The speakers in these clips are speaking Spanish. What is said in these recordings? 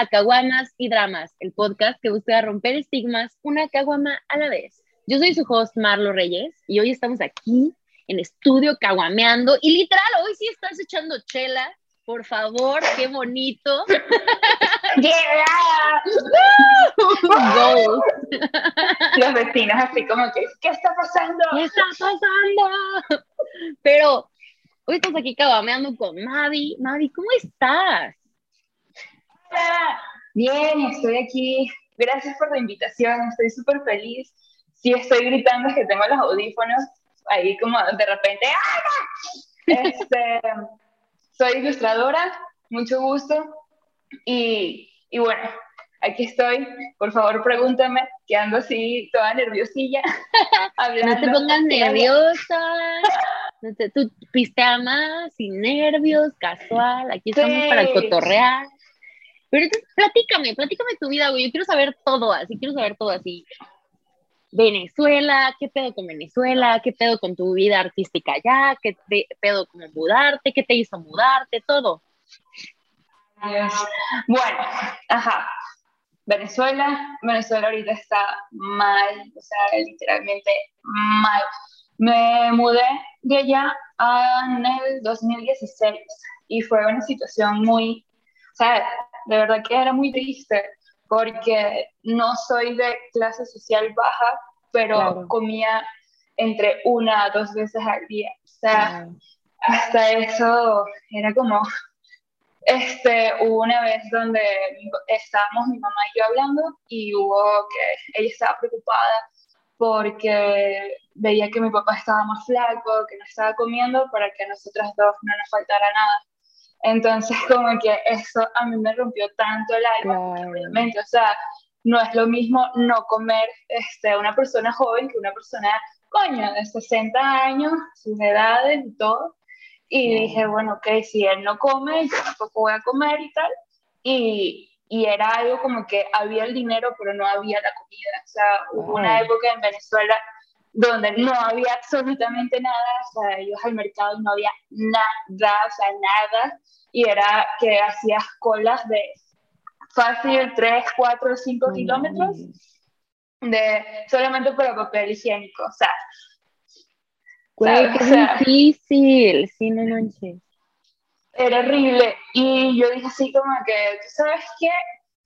A Caguamas y Dramas, el podcast que busca romper estigmas una caguama a la vez. Yo soy su host Marlo Reyes y hoy estamos aquí en estudio caguameando y literal, hoy sí estás echando chela. Por favor, qué bonito. Yeah. Los vecinos así como que, ¿qué está pasando? ¿Qué está pasando? Pero hoy estamos aquí caguameando con Mavi. Mavi, ¿cómo estás? Hola. Bien, estoy aquí. Gracias por la invitación, estoy súper feliz. Sí, estoy gritando, es que tengo los audífonos ahí como de repente. Este, soy ilustradora, mucho gusto. Y, y bueno, aquí estoy. Por favor, pregúntame, que ando así toda nerviosilla. hablando. No te pongas nerviosa. No te, tú pistea más, sin nervios, casual. Aquí estamos para cotorrear. Pero entonces, platícame, platícame tu vida, güey. Yo quiero saber todo así, quiero saber todo así. Venezuela, qué pedo con Venezuela, qué pedo con tu vida artística allá, qué pedo con mudarte, qué te hizo mudarte, todo. Bueno, ajá. Venezuela, Venezuela ahorita está mal, o sea, literalmente mal. Me mudé de allá en el 2016 y fue una situación muy, sea, de verdad que era muy triste porque no soy de clase social baja, pero comía entre una a dos veces al día. O sea, hasta eso era como, este, hubo una vez donde estábamos mi mamá y yo hablando y hubo que ella estaba preocupada porque veía que mi papá estaba más flaco, que no estaba comiendo para que a nosotras dos no nos faltara nada. Entonces, como que eso a mí me rompió tanto el alma, o sea, no es lo mismo no comer este, una persona joven que una persona, coño, de 60 años, sus edades y todo. Y dije, bueno, ok, si él no come, yo tampoco voy a comer y tal. Y, y era algo como que había el dinero, pero no había la comida. O sea, hubo una época en Venezuela donde no había absolutamente nada, o sea, ellos al mercado y no había nada, o sea, nada, y era que hacías colas de fácil 3, 4, 5 kilómetros de solamente para papel higiénico, o sea. Güey, qué difícil, sí, no manches. Era horrible, y yo dije así como que, ¿tú sabes qué?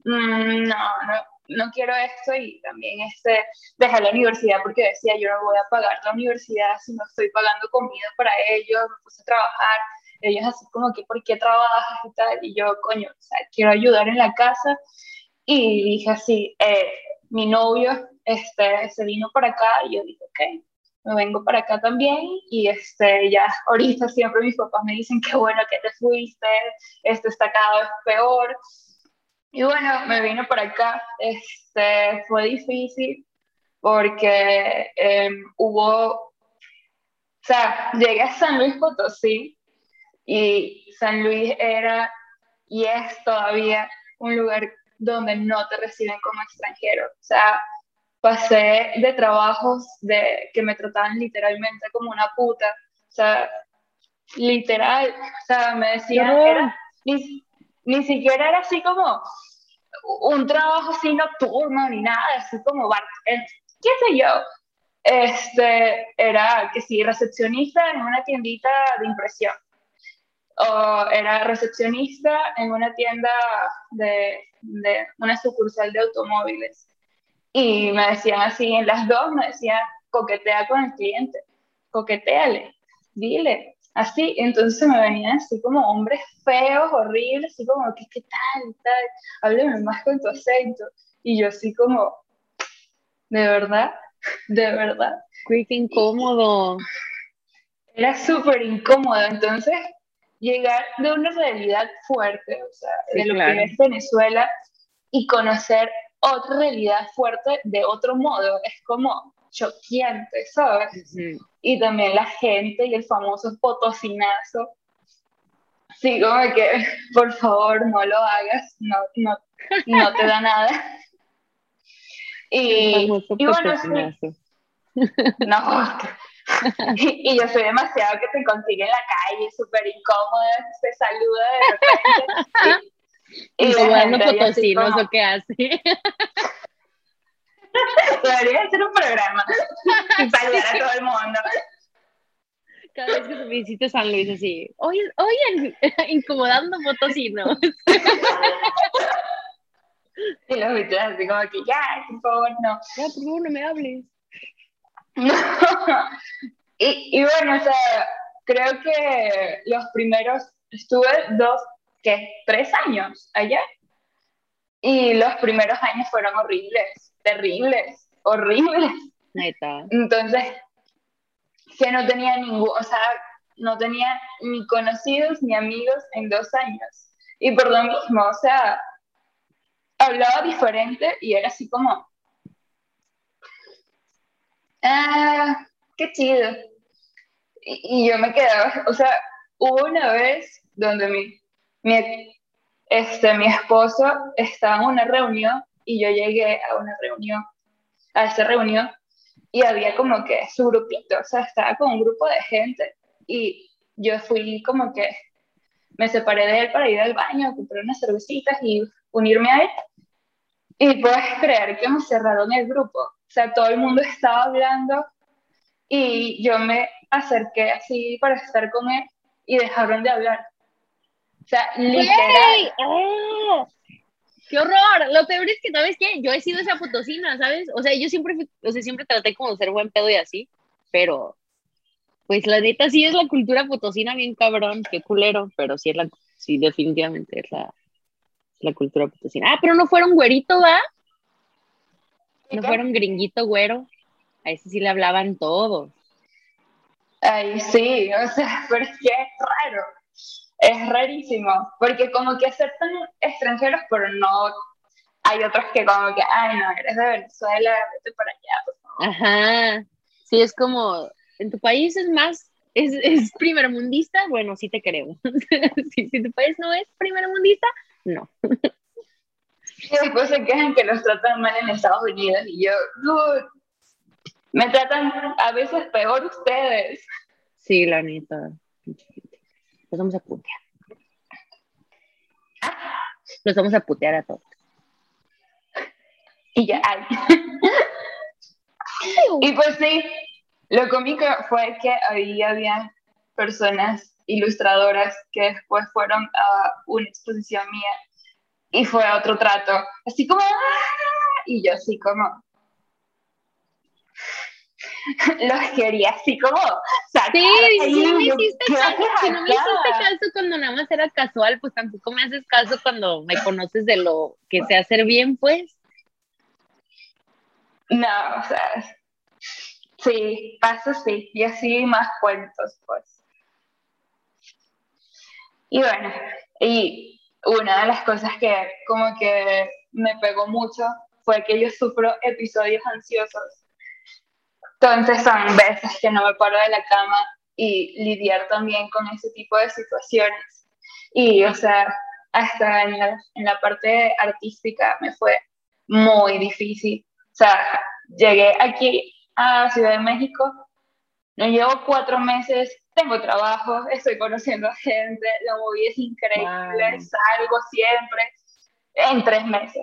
Mm, no, no, no quiero esto y también este, dejar la universidad porque decía yo no voy a pagar la universidad si no estoy pagando comida para ellos, me puse a trabajar, ellos así como que ¿por qué trabajas y tal? Y yo, coño, quiero ayudar en la casa y dije así, eh, mi novio este, se vino para acá y yo dije, ok, me vengo para acá también y este, ya ahorita siempre mis papás me dicen qué bueno que te fuiste, esto está cada vez peor y bueno, me vine por acá. Este, fue difícil porque em, hubo, o sea, llegué a San Luis Potosí y San Luis era y es todavía un lugar donde no te reciben como extranjero. O sea, pasé de trabajos de que me trataban literalmente como una puta. O sea, literal, o sea, me decían, era, ni siquiera era así como un trabajo así nocturno ni nada, así como, eh, qué sé yo, este, era que sí, recepcionista en una tiendita de impresión, o era recepcionista en una tienda de, de una sucursal de automóviles. Y me decían así, en las dos me decían, coquetea con el cliente, coqueteale, dile, así, entonces me venían así como hombres feos, horribles, así como, ¿qué, qué tal? tal? Háblame más con tu acento. Y yo así como, ¿de verdad? ¿De verdad? Qué incómodo. Era súper incómodo, entonces llegar de una realidad fuerte, o sea, de lo que es Venezuela, y conocer otra realidad fuerte de otro modo, es como choqueante, ¿sabes? y también la gente y el famoso potosinazo. Sí, como que, por favor, no lo hagas, no, no, no te da nada. Y, y bueno, sí. No, y, yo soy demasiado que te consigue en la calle, súper incómoda, se saluda de repente. Incomodando potosinos o qué hace. Debería ser un programa. Saludar a todo el mundo. Cada vez que se visite San Luis, así. Hoy, hoy incomodando potosinos. Y los viste así como que, ya, por favor, no. Ya, por favor, no me hables. y, y bueno, o sea, creo que los primeros, estuve dos, ¿qué? Tres años allá. Y los primeros años fueron horribles, terribles, horribles. Neta. Entonces, que no tenía ningún, o sea, no tenía ni conocidos ni amigos en dos años. Y por lo mismo, o sea, hablaba diferente y era así como, ah, qué chido. Y, yo me quedaba, o sea, hubo una vez donde mi, mi, este, mi esposo estaba en una reunión y yo llegué a una reunión, a esa reunión, y había como que su grupito, o sea, estaba con un grupo de gente y yo fui como que me separé de él para ir al baño, comprar unas cervecitas y unirme a él. Y puedes creer que me cerraron el grupo. O sea, todo el mundo estaba hablando y yo me acerqué así para estar con él y dejaron de hablar. O sea, literal. ¡Oh! ¡Qué horror! Lo peor es que, ¿sabes qué? Yo he sido esa fotocina, ¿sabes? O sea, yo siempre, o sea, siempre traté como de ser buen pedo y así, pero pues la neta sí es la cultura fotocina bien cabrón, qué culero, pero sí es la, sí definitivamente es la, la cultura potosina. Ah, pero no fueron güerito, ¿va? No fueron gringuito güero. A ese sí le hablaban todos. Ay, sí, o sea, pero es que es raro. Es rarísimo, porque como que aceptan extranjeros, pero no hay otros que como que, ay, no, eres de Venezuela, vete para allá, por favor. Ajá. Sí, es como, en tu país es más, es, es primermundista, bueno, sí te creo. si, si tu país no es primermundista, no. Y después se quejan que los tratan mal en Estados Unidos y yo, me tratan a veces peor ustedes. Sí, la neta. Los vamos a putear. Los vamos a putear a todos. Y ya, ay. y pues sí, lo cómico fue que ahí había personas ilustradoras que después fueron a una exposición mía y fue otro trato, así como, ¡ah! y yo así como, los quería así como sacar sí, sí, no me hiciste caso, si no me hiciste caso cuando nada más era casual, pues tampoco me haces caso cuando me conoces de lo que sé hacer bien, pues. No, o sea, sí, pasa sí, y así más cuentos, pues. Y bueno, y una de las cosas que como que me pegó mucho fue que yo sufro episodios ansiosos. Entonces son veces que no me paro de la cama y lidiar también con ese tipo de situaciones. Y, o sea, hasta en la, en la parte artística me fue muy difícil. O sea, llegué aquí a Ciudad de México, no llevo cuatro meses tengo trabajo, estoy conociendo a gente, la movida es increíble, salgo siempre en tres meses.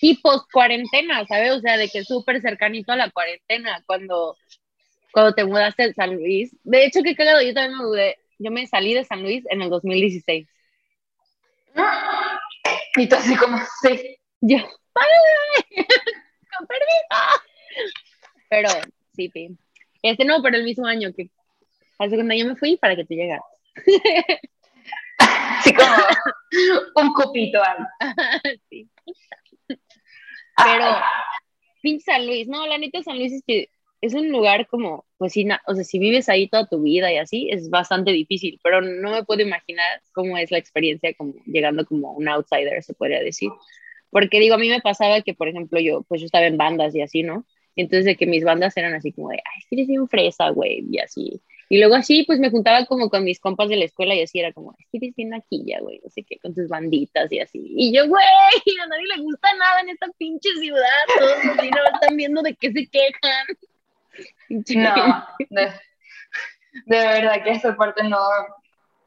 Y post cuarentena, ¿sabes? O sea, de que súper cercanito a la cuarentena, cuando, cuando te mudaste de San Luis. De hecho, qué cagado, yo también me mudé, yo me salí de San Luis en el 2016. Y tú así como, sí. Yo, ¡Con Pero, sí, pi. Este no, pero el mismo año que Hace cuando yo me fui para que tú llegaras. Así como un copito sí. Pero, pinche San Luis, no, la neta San Luis es que es un lugar como, pues sí, o sea, si vives ahí toda tu vida y así, es bastante difícil, pero no me puedo imaginar cómo es la experiencia como llegando como un outsider, se podría decir. Porque digo, a mí me pasaba que, por ejemplo, yo, pues yo estaba en bandas y así, ¿no? Entonces, de que mis bandas eran así como de, ay, es que eres bien fresa, güey, y así. Y luego así, pues me juntaba como con mis compas de la escuela y así era como, es que eres bien aquí ya, güey, no sé qué, con tus banditas y así. Y yo, güey, a nadie le gusta nada en esta pinche ciudad, todos así no están viendo de qué se quejan. No, de, verdad que esa parte no,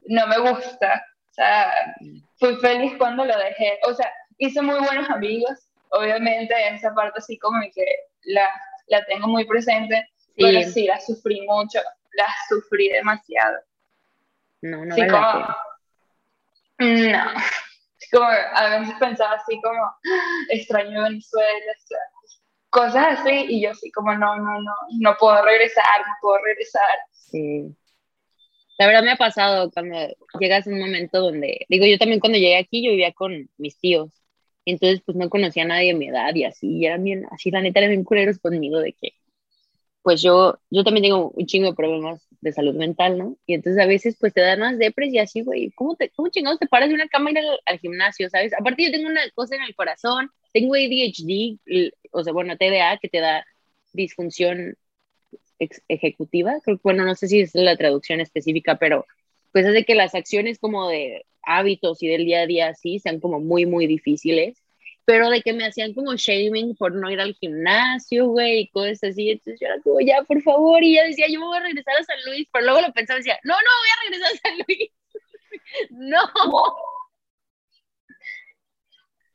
no me gusta. O sea, fui feliz cuando lo dejé. O sea, hice muy buenos amigos. Obviamente esa parte así como que la, la tengo muy presente, pero sí la sufrí mucho, la sufrí demasiado. No, no sí, como, No, como a veces pensaba así como, extraño Venezuela, cosas así, y yo así como, no, no, no, no puedo regresar, no puedo regresar. Sí. La verdad me ha pasado cuando llegas a un momento donde, digo, yo también cuando llegué aquí, yo vivía con mis tíos, entonces pues no conocía a nadie de mi edad y así, y eran bien, así la neta eran bien culeros conmigo de que, pues yo, yo también tengo un chingo de problemas de salud mental, ¿no? Y entonces a veces pues te dan más depres y así, güey, ¿cómo, te, ¿cómo chingados te paras de una cama y ir al, gimnasio, sabes? Aparte yo tengo una cosa en el corazón, tengo ADHD, o sea, bueno, TDA, que te da disfunción ejecutiva, creo bueno, no sé si es la traducción específica, pero pues hace que las acciones como de hábitos y del día a día así sean como muy, muy difíciles pero de que me hacían como shaming por no ir al gimnasio, güey, y cosas así. Entonces yo era como, ya, por favor, y ya decía, yo me voy a regresar a San Luis, pero luego lo pensaba y decía, no, no, voy a regresar a San Luis. no.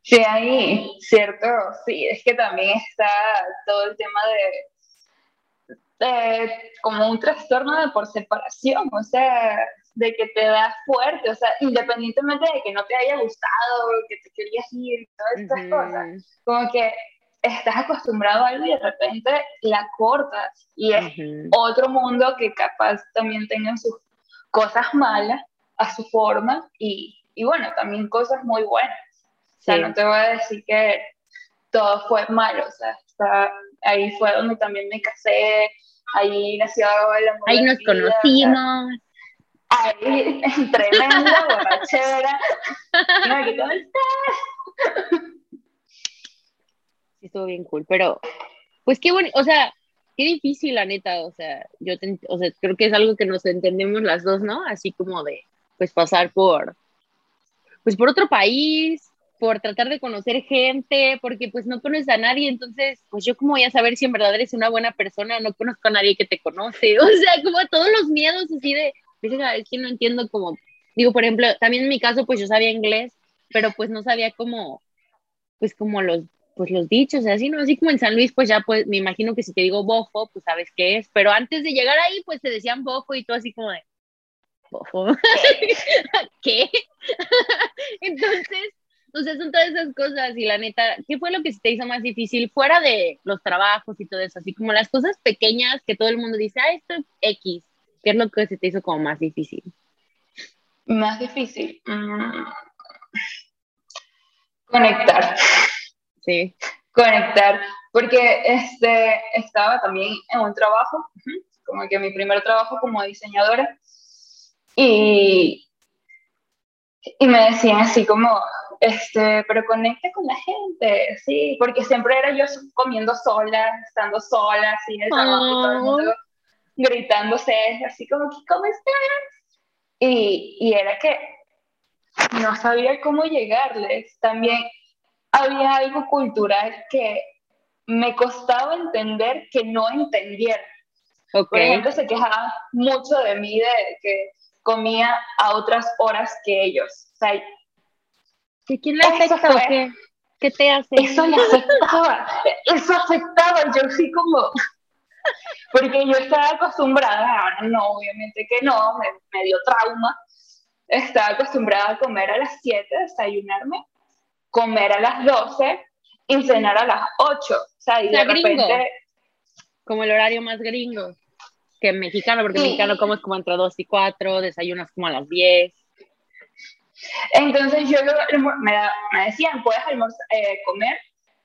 Sí, ahí, cierto, sí, es que también está todo el tema de, de como un trastorno de por separación, o sea, de que te da fuerte, o sea, independientemente de que no te haya gustado, que te querías ir, todas estas cosas, como que estás acostumbrado a algo y de repente la cortas y es otro mundo que capaz también tenga sus cosas malas a su forma y, y bueno, también cosas muy buenas. O sea, no te voy a decir que todo fue malo, o sea, está, ahí fue donde también me casé, ahí nació el amor. Ahí nos conocimos ahí, tremenda borrachera. ¿qué tal Sí, estuvo bien cool, pero pues qué bueno, o sea, qué difícil la neta, o sea, yo o sea, creo que es algo que nos entendemos las dos, ¿no? Así como de, pues pasar por, pues por otro país, por tratar de conocer gente, porque pues no conoces a nadie, entonces, pues yo como voy a saber si en verdad eres una buena persona, no conozco a nadie que te conoce, o sea, como todos los miedos así de, es que no entiendo cómo, digo, por ejemplo, también en mi caso, pues yo sabía inglés, pero pues no sabía cómo, pues como los, pues los dichos, así, ¿no? Así como en San Luis, pues ya, pues me imagino que si te digo bofo, pues sabes qué es, pero antes de llegar ahí, pues te decían bofo y tú así como de, bofo, ¿qué? Entonces, o sea, son todas esas cosas y la neta, ¿qué fue lo que se te hizo más difícil fuera de los trabajos y todo eso? Así como las cosas pequeñas que todo el mundo dice, ah, esto es X, ¿Qué es lo que se te hizo como más difícil? Más difícil. Mm. Conectar. Sí. Conectar. Porque este, estaba también en un trabajo, como que mi primer trabajo como diseñadora, y, y me decían así como, este, pero conecta con la gente, sí, porque siempre era yo comiendo sola, estando sola, así en el trabajo, y todo el mundo oh gritándose, así como ¿cómo estás? Y, y era que no sabía cómo llegarles. También había algo cultural que me costaba entender que no entendieran. Por ejemplo, se quejaban mucho de mí de que comía a otras horas que ellos. O sea, ¿Que ¿Quién le afecta o qué? ¿Qué te hace? Eso le afectaba, eso afectaba. Yo sí como, porque yo estaba acostumbrada, ahora no, obviamente que no, me, dio trauma, estaba acostumbrada a comer a las 7, desayunarme, comer a las 12 y cenar a las 8. O sea, y de repente... Como el horario más gringo que mexicano, porque mexicano comes como entre 2 y 4, desayunas como a las 10. Entonces yo me, me decían, puedes eh, comer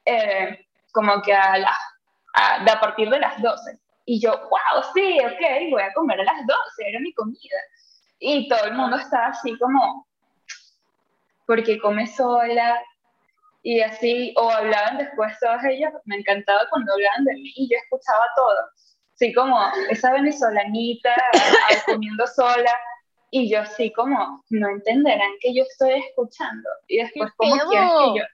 eh, como que a, la, a, a partir de las 12. Y yo, wow, sí, ok, voy a comer a las 12, era mi comida. Y todo el mundo estaba así como, porque come sola, y así, o hablaban después todas ellas, me encantaba cuando hablaban de mí y yo escuchaba todo. Así como esa venezolanita comiendo sola, y yo así como, no entenderán que yo estoy escuchando. Y después, como que yo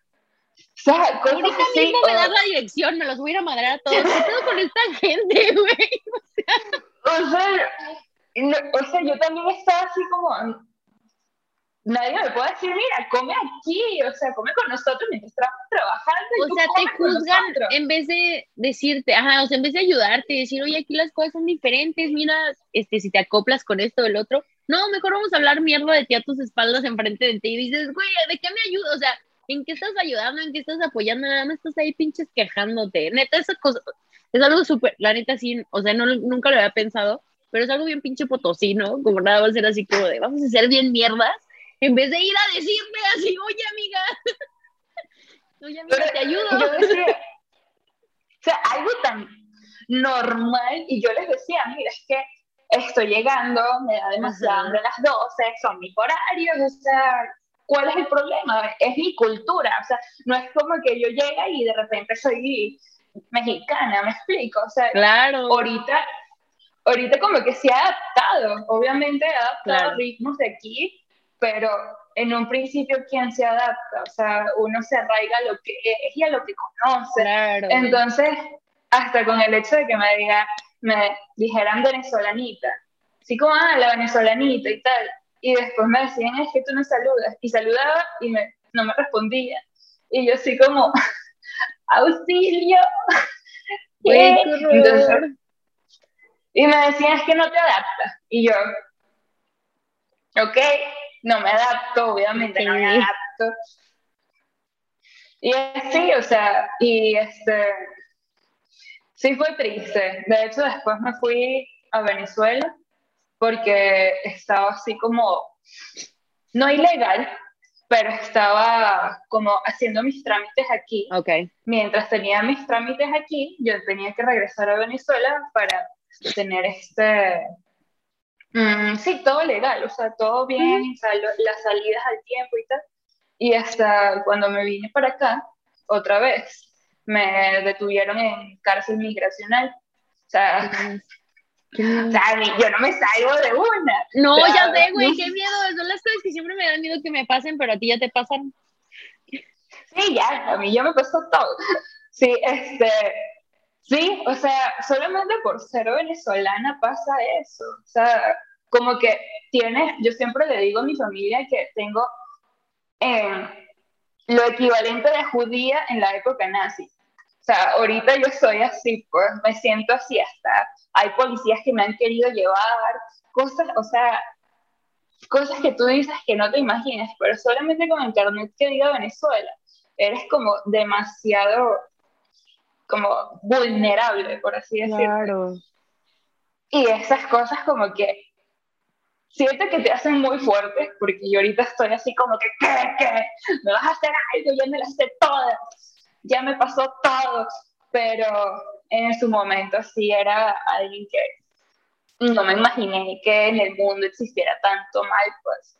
o sea, Ahorita mismo me das la dirección, me los voy a ir a madrar a todos. ¿Qué pedo con esta gente, güey? O sea, o sea, yo también estaba así como, nadie me puede decir, mira, come aquí, o sea, come con nosotros mientras estamos trabajando. Y o sea, te juzgan en vez de decirte, ajá, o sea, en vez de ayudarte, decir, oye, aquí las cosas son diferentes, mira, este, si te acoplas con esto o el otro. No, mejor vamos a hablar mierda de ti a tus espaldas enfrente de ti y dices, güey, ¿de qué me ayudas? O sea, ¿en qué estás ayudando? ¿En qué estás apoyando? Nada más estás ahí pinches quejándote. Neta, esa cosa es algo súper, la neta sí, o sea, no, nunca lo había pensado, pero es algo bien pinche potosino, como nada va a ser así como de, vamos a ser bien mierdas en vez de ir a decirme así, oye amiga, oye amiga, te ayudo. o sea, algo tan normal, y yo les decía, mira, es que estoy llegando, me da demasiado hambre a las 12, son mis horarios, o sea, ¿cuál es el problema? Es mi cultura, o sea, no es como que yo llegue y de repente soy mexicana, me explico, o sea, claro. ahorita, ahorita como que se ha adaptado, obviamente ha adaptado ritmos de aquí, pero en un principio, ¿quién se adapta? O sea, uno se arraiga a lo que es y a lo que conoce. Entonces, hasta con el hecho de que me, diga, me dijeran venezolanita, así como, ah, la venezolanita y tal, y después me decían, es que tú no saludas, y saludaba y me, no me respondía. Y yo así como, auxilio. y me decían, es que no te adaptas. Y yo, ok, no me adapto, obviamente no me adapto. Y así, o sea, y este, sí fue triste. De hecho, después me fui a Venezuela porque estaba así como, no ilegal, pero estaba como haciendo mis trámites aquí. Okay. Mientras tenía mis trámites aquí, yo tenía que regresar a Venezuela para tener este, Mm, sí, todo legal, o sea, todo bien, las salidas al tiempo y tal. Y hasta cuando me vine para acá, otra vez, me detuvieron en cárcel migracional. O sea, yo no me salgo de una. No, ya sé, güey, qué miedo. Son las cosas que siempre me dan miedo que me pasen, pero a ti ya te pasan. Sí, ya, a mí ya me pasó todo. Sí, este, Sí, o sea, solamente por ser venezolana pasa eso. O sea, como que tienes, yo siempre le digo a mi familia que tengo eh, lo equivalente de judía en la época nazi. O sea, ahorita yo soy así, pues me siento así hasta. Hay policías que me han querido llevar, cosas, o sea, cosas que tú dices que no te imaginas, pero solamente con internet que diga Venezuela, eres como demasiado como vulnerable, por así decirlo. Claro. Y esas cosas como que siento que te hacen muy fuerte, porque yo ahorita estoy así como que, ¿qué? ¿Qué? ¿Me vas a hacer algo? Ya me las sé todas, ya me pasó todo, pero en su momento sí era alguien que no me imaginé que en el mundo existiera tanto mal, pues.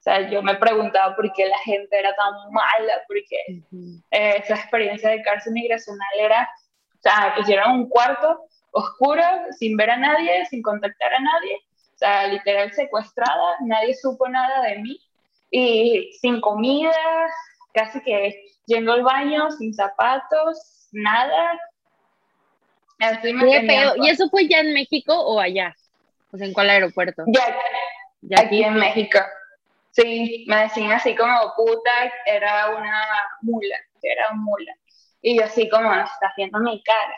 O sea, yo me preguntaba por qué la gente era tan mala, porque eh, esa experiencia de cárcel migracional era, o sea, me pusieron un cuarto oscuro, sin ver a nadie, sin contactar a nadie, o sea, literal secuestrada, nadie supo nada de mí, y sin comida, casi que yendo al baño, sin zapatos, nada. Así me ¿Y eso fue ya en México o allá? O sea, ¿en cuál aeropuerto? Ya, ya aquí en México. Sí, me decían así como puta, era una mula, era una mula. Y yo así como, no estás viendo mi cara.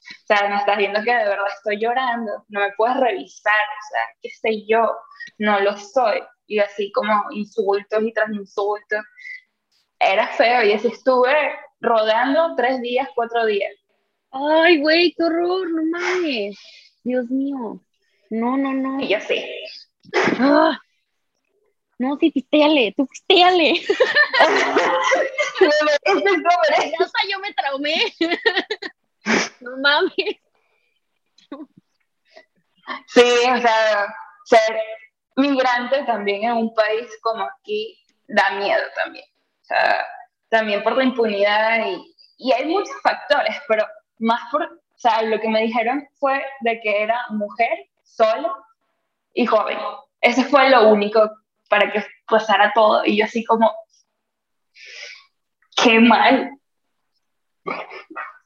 O sea, me estás viendo que de verdad estoy llorando, no me puedes revisar, o sea, qué sé yo, no lo soy. Y así como insultos y tras insultos. Era feo y así estuve rodando tres días, cuatro días. Ay, güey, qué horror, no mames. Dios mío. No, no, no. Y yo sí. Ah. No, sí, pistéale, tú pistéale. hasta yo me traumé. no mames. Sí, o sea, ser migrante también en un país como aquí da miedo también. O sea, también por la impunidad y, y hay muchos factores, pero más por, o sea, lo que me dijeron fue de que era mujer, sola y joven. Eso fue lo único para que pasara todo. Y yo así como, qué mal.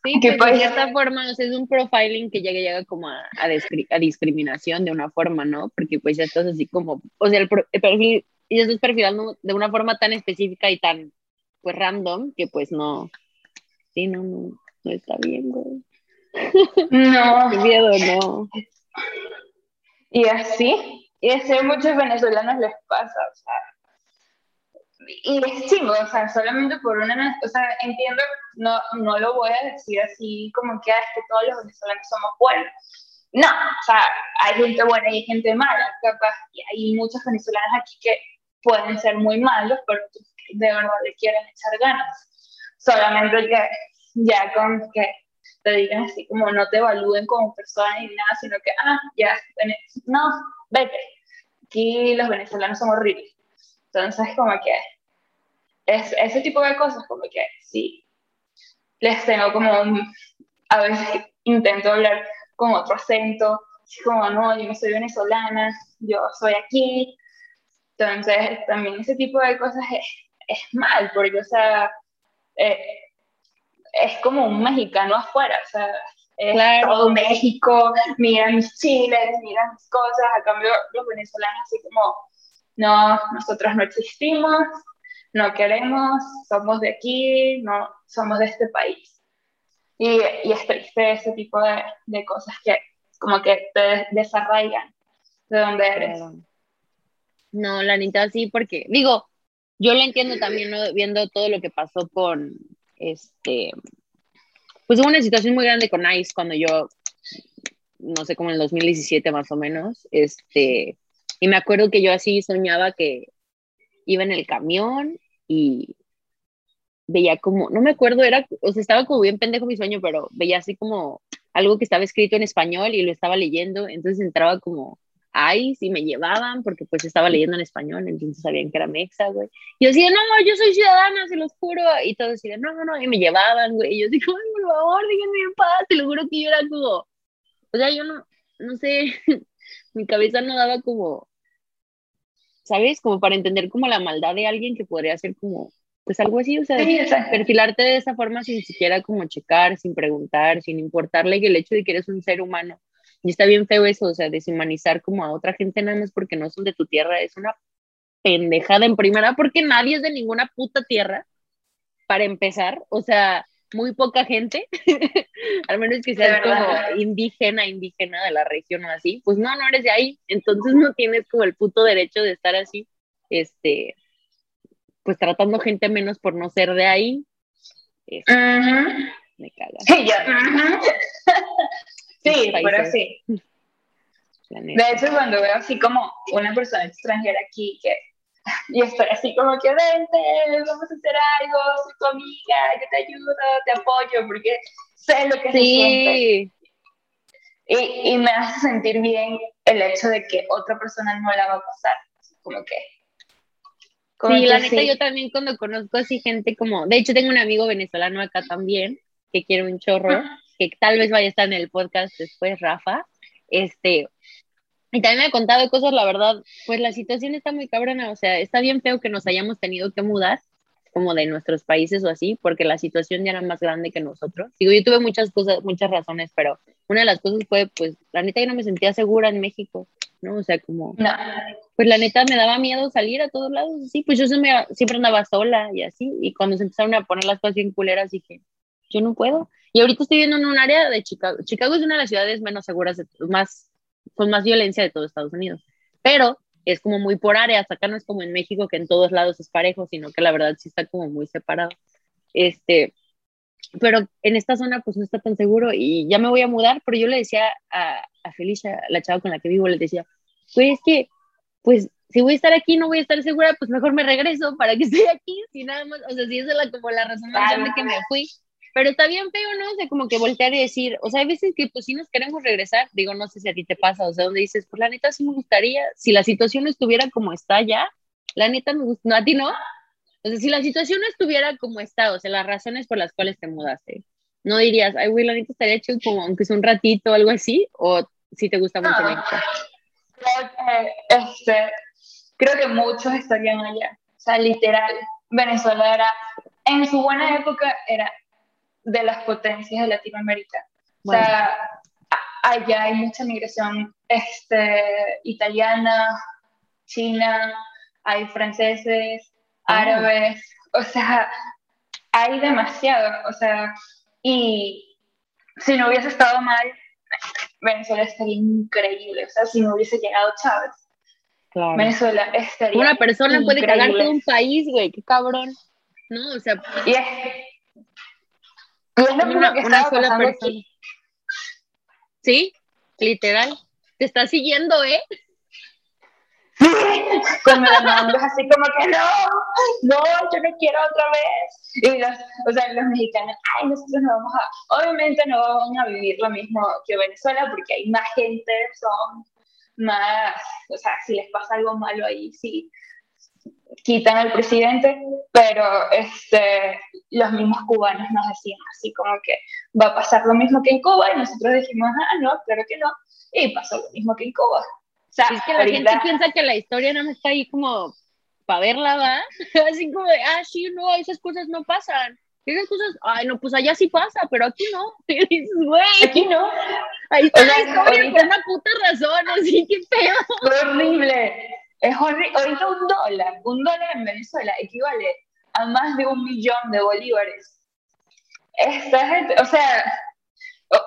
Sí, pues de cierta forma, es un profiling que llega, llega como a, a, discriminación de una forma, ¿no? Porque pues ya estás así como, o sea, el, perfil y estás perfilando de una forma tan específica y tan, pues, random, que pues no, sí, no, no, no está bien, güey. No. Qué miedo, no. Y así, y así a muchos venezolanos les pasa, o sea, y es chingo, o sea, solamente por una, o sea, entiendo, no, no lo voy a decir así como que, ah, es que todos los venezolanos somos buenos. No, o sea, hay gente buena y hay gente mala, capaz, y hay muchos venezolanos aquí que pueden ser muy malos, pero de verdad le quieren echar ganas. Solamente que ya con que te digan así como no te evalúen como persona ni nada, sino que, ah, ya, no, vete. Aquí los venezolanos son horribles. Entonces, como que es, ese tipo de cosas, como que sí, les tengo como, a veces intento hablar con otro acento, como, no, yo no soy venezolana, yo soy aquí. Entonces, también ese tipo de cosas es, es mal, porque, o sea, eh, es como un mexicano afuera, o sea, es todo México, mira mis chiles, mira mis cosas, a cambio los venezolanos así como, no, nosotros no existimos, no queremos, somos de aquí, no somos de este país. Y, y es triste ese tipo de, de, cosas que como que te desarraigan de donde eres. No, la neta sí, porque digo, yo lo entiendo también viendo todo lo que pasó con este, pues hubo una situación muy grande con ICE cuando yo, no sé, como en el 2017 más o menos, este, y me acuerdo que yo así soñaba que iba en el camión y veía como, no me acuerdo, era, o sea, estaba como bien pendejo mi sueño, pero veía así como algo que estaba escrito en español y lo estaba leyendo, entonces entraba como ahí sí me llevaban porque pues estaba leyendo en español, entonces sabían que era mexa, güey. Y yo decía, no, yo soy ciudadana, se los juro. Y todos decían, no, no, no, y me llevaban, güey. Y yo digo, por favor, díganme en paz, te lo juro que yo era como, o sea, yo no, no sé, mi cabeza no daba como, ¿sabes? Como para entender como la maldad de alguien que podría ser como, pues algo así, o sea, perfilarte de esa forma sin siquiera como checar, sin preguntar, sin importarle que el hecho de que eres un ser humano y está bien feo eso, o sea, deshumanizar como a otra gente nada más porque no son de tu tierra, es una pendejada en primera, porque nadie es de ninguna puta tierra, para empezar, o sea, muy poca gente, al menos que seas como indígena, indígena de la región o así, pues no, no eres de ahí, entonces no tienes como el puto derecho de estar así, este, pues tratando gente menos por no ser de ahí. Este, Me caga. Sí, pero sí. De hecho, cuando veo así como una persona extranjera aquí que y estoy así como que vente, vamos a hacer algo, soy tu amiga, yo te ayudo, te apoyo, porque sé lo que se siente. Y, y, me hace sentir bien el hecho de que otra persona no la va a pasar, como que... sí, la neta yo también cuando conozco así gente como, de hecho tengo un amigo venezolano acá también, que quiere un chorro, que tal vez vaya a estar en el podcast después, Rafa, este, y también me ha contado cosas, la verdad, pues la situación está muy cabrona, o sea, está bien feo que nos hayamos tenido que mudar, como de nuestros países o así, porque la situación ya era más grande que nosotros. Digo, yo tuve muchas cosas, muchas razones, pero una de las cosas fue, pues, la neta yo no me sentía segura en México, ¿no? O sea, como, pues la neta me daba miedo salir a todos lados, sí, pues yo siempre, siempre andaba sola y así, y cuando se empezaron a poner las cosas bien culeras, dije, yo no puedo. Y ahorita estoy viviendo en un área de Chicago. Chicago es una de las ciudades menos seguras, de, más, con más violencia de todo Estados Unidos. Pero es como muy por áreas. Acá no es como en México, que en todos lados es parejo, sino que la verdad sí está como muy separado. Este, pero en esta zona pues no está tan seguro y ya me voy a mudar, pero yo le decía a, a Felicia, la chava con la que vivo, le decía, pues es que, pues si voy a estar aquí no voy a estar segura, pues mejor me regreso para que esté aquí, si nada más, o sea, si esa es la, como la razón más grande que me fui, pero está bien feo, ¿no? O sea, como que voltear y decir, o sea, hay veces que pues sí nos queremos regresar, digo, no sé si a ti te pasa, o sea, donde dices, pues la neta sí me gustaría, si la situación no estuviera como está ya, la neta me gusta, no, a ti no. O sea, si la situación no estuviera como está, o sea, las razones por las cuales te mudaste, no dirías, ay, güey, la neta estaría chido como aunque sea un ratito o algo así, o si te gusta mucho México. Creo que, este, creo que muchos estarían allá, o sea, literal, Venezuela era, en su buena época era de las potencias de Latinoamérica. O sea, allá hay mucha migración este, italiana, china, hay franceses, árabes, o sea, hay demasiado, o sea, y si no hubiese estado mal, Venezuela estaría increíble, o sea, si no hubiese llegado Chávez. Venezuela estaría Una persona puede cagar todo un país, güey, qué cabrón. No, o sea, y es, una, una sola persona. Sí, literal. Te está siguiendo, ¿eh? Cuando la es así como que no, no, yo no quiero otra vez. Y los, o sea, los mexicanos, ay, nosotros no vamos a, obviamente no van a vivir lo mismo que Venezuela porque hay más gente, son más, o sea, si les pasa algo malo ahí, sí, quitan al presidente, pero este, los mismos cubanos nos decían así como que va a pasar lo mismo que en Cuba y nosotros dijimos, ah, no, claro que no, y pasó lo mismo que en Cuba. O sea, es que la gente piensa que la historia no está ahí como para verla, ¿va? Así como de, ah, sí, no, esas cosas no pasan. Esas cosas, ay, no, pues allá sí pasa, pero aquí no. Y dices, güey. Aquí no. Ahí está la historia por una puta razón, así que feo. Horrible. Es horrible. Ahorita un dólar, un dólar en Venezuela equivale a más de un millón de bolívares. Esta gente, o sea,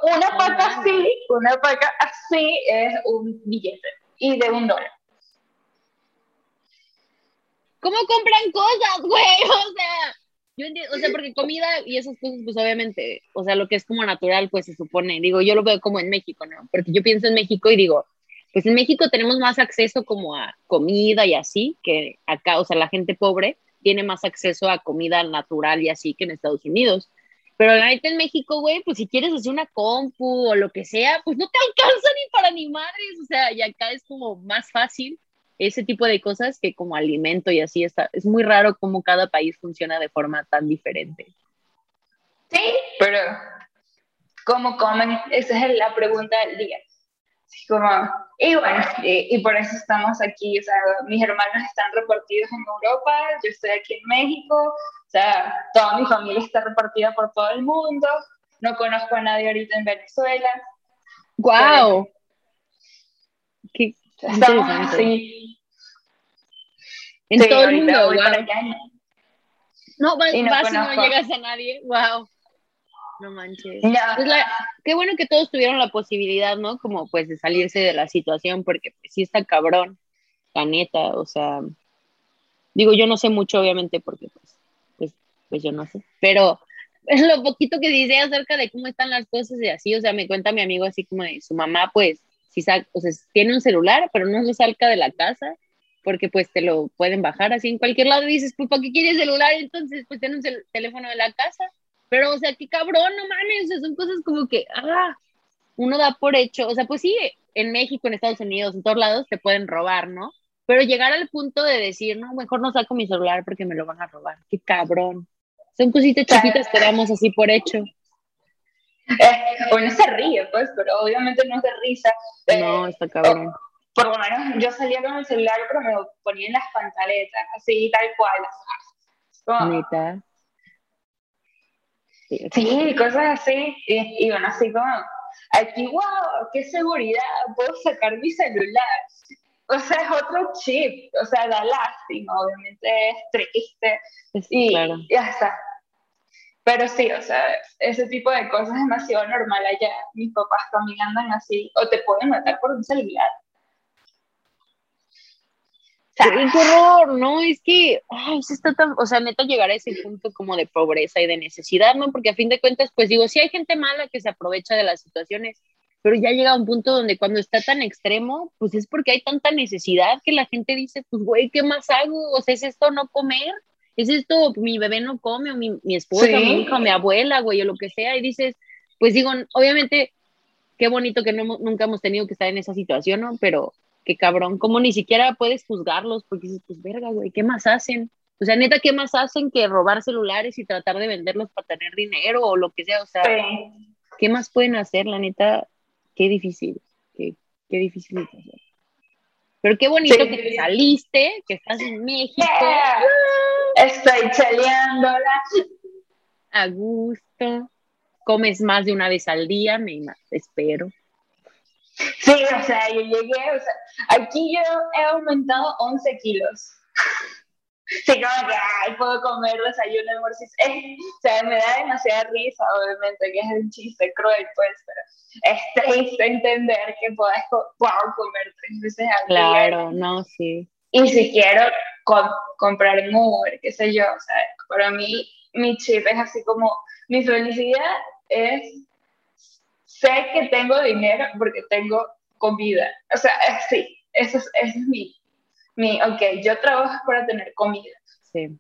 una paca así, una paca así es un billete y de un dólar. ¿Cómo compran cosas, güey? O sea, yo entiendo, o sea, porque comida y esas cosas, pues obviamente, o sea, lo que es como natural, pues se supone, digo, yo lo veo como en México, ¿no? Porque yo pienso en México y digo, pues en México tenemos más acceso como a comida y así, que acá, o sea, la gente pobre tiene más acceso a comida natural y así que en Estados Unidos. Pero la neta en México, güey, pues si quieres hacer una compu o lo que sea, pues no te alcanza ni para ni madres. O sea, y acá es como más fácil ese tipo de cosas que como alimento y así está. Es muy raro cómo cada país funciona de forma tan diferente. Sí, pero ¿cómo comen? Esa es la pregunta del día. Como, y bueno, y, y, por eso estamos aquí. O sea, mis hermanos están repartidos en Europa, yo estoy aquí en México, o sea, toda mi familia está repartida por todo el mundo. No conozco a nadie ahorita en Venezuela. ¡Guau! Qué Estamos así. En todo el mundo, wow. No, vas, y no, y no llegas a nadie. ¡Wow! No manches. Pues qué bueno que todos tuvieron la posibilidad, ¿no? Como pues de salirse de la situación, porque pues, sí está cabrón, la neta, o sea, digo, yo no sé mucho, obviamente, porque pues pues yo no sé, pero lo poquito que dice acerca de cómo están las cosas y así, o sea, me cuenta mi amigo así como de su mamá, pues, si o sea, tiene un celular, pero no se salga de la casa, porque pues te lo pueden bajar así en cualquier lado y dices, pues, ¿para qué quieres celular? Entonces, pues, tiene un teléfono de la casa, pero, o sea, qué cabrón, no mames, o sea, son cosas como que, ah, uno da por hecho, o sea, pues sí, en México, en Estados Unidos, en todos lados te pueden robar, ¿no? Pero llegar al punto de decir, no, mejor no saco mi celular porque me lo van a robar, qué cabrón. Son cositas chiquitas que damos así por hecho. Eh, uno se ríe, pues, pero obviamente no es de risa. no, está cabrón. Por lo menos yo salía con el celular, pero me lo ponía en las pantaletas, así, tal cual. Neta. Sí, cosas así. Y, bueno, así como, aquí, wow, qué seguridad, puedo sacar mi celular. O sea, es otro chip, o sea, da lástima, obviamente es triste. y, claro. ya está. Pero sí, o sea, ese tipo de cosas es demasiado normal allá. Mis papás también andan así, o te pueden matar por un celular. ¡Qué horror! No, es que, ay, se está tan, o sea, neta llegar a ese punto como de pobreza y de necesidad, ¿no? Porque a fin de cuentas, pues digo, sí hay gente mala que se aprovecha de las situaciones, pero ya llega un punto donde cuando está tan extremo, pues es porque hay tanta necesidad que la gente dice, pues güey, ¿qué más hago? O sea, ¿es esto no comer? ¿Es esto mi bebé no come? O mi, mi esposa, mi hija, mi abuela, güey, o lo que sea. Y dices, pues digo, obviamente, qué bonito que no, nunca hemos tenido que estar en esa situación, ¿no? Pero cabrón, como ni siquiera puedes juzgarlos porque dices, pues verga, güey, ¿qué más hacen? O sea, neta, ¿qué más hacen que robar celulares y tratar de venderlos para tener dinero o lo que sea? O sea, ¿qué más pueden hacer? La neta, qué difícil, qué, qué difícil es hacer. Pero qué bonito que te saliste, que estás en México. Estoy chaleándola. A gusto. Comes más de una vez al día, me espero. Sí, o sea, yo llegué, o sea, aquí yo he aumentado 11 kilos. Sí, como que, ay, puedo comer desayuno, almuerzo. Eh, o sea, me da demasiada risa, obviamente, que es un chiste cruel, pues, pero es triste entender que puedo, comer tres veces al día. Claro, no, sí. Y si quiero comprar un Uber, qué sé yo, o sea, para mí mi chip es así como, mi felicidad es, sé que tengo dinero porque tengo comida. O sea, sí, eso es, eso es mi, mi, ok, yo trabajo para tener comida. Sí.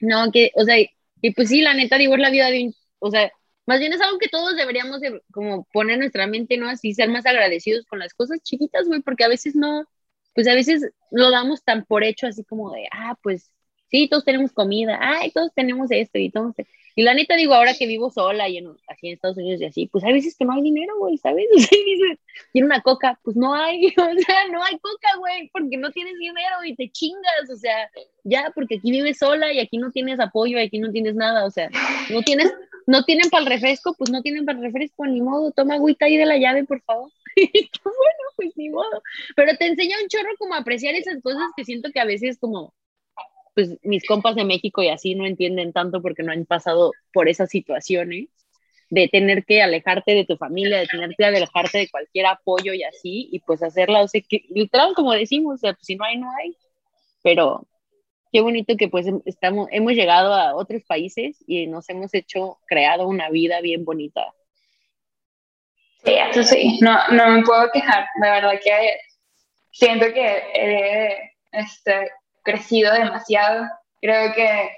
No, que, o sea, y pues sí, la neta, digo, es la vida de un, o sea, más bien es algo que todos deberíamos de, como poner nuestra mente, ¿no? Así, ser más agradecidos con las cosas chiquitas, güey, porque a veces no, pues a veces lo damos tan por hecho, así como de, ah, pues sí, todos tenemos comida, ay, todos tenemos esto y entonces, y la neta digo, ahora que vivo sola y así en Estados Unidos y así, pues hay veces que no hay dinero, güey, ¿sabes? O una coca, pues no hay, o sea, no hay coca, güey, porque no tienes dinero y te chingas, o sea, ya, porque aquí vives sola y aquí no tienes apoyo y aquí no tienes nada, o sea, no tienes, no tienen para el refresco, pues no tienen para el refresco, ni modo, toma agüita ahí de la llave, por favor. bueno, pues ni modo. Pero te enseña un chorro como apreciar esas cosas que siento que a veces como pues mis compas de México y así no entienden tanto porque no han pasado por esas situaciones de tener que alejarte de tu familia, de tener que alejarte de cualquier apoyo y así, y pues hacerla, o sea, que, literal, como decimos, o sea, pues si no hay, no hay, pero qué bonito que pues estamos, hemos llegado a otros países y nos hemos hecho, creado una vida bien bonita. Sí, eso sí, no, no me puedo quejar, de verdad que siento que he este, crecido demasiado. Creo que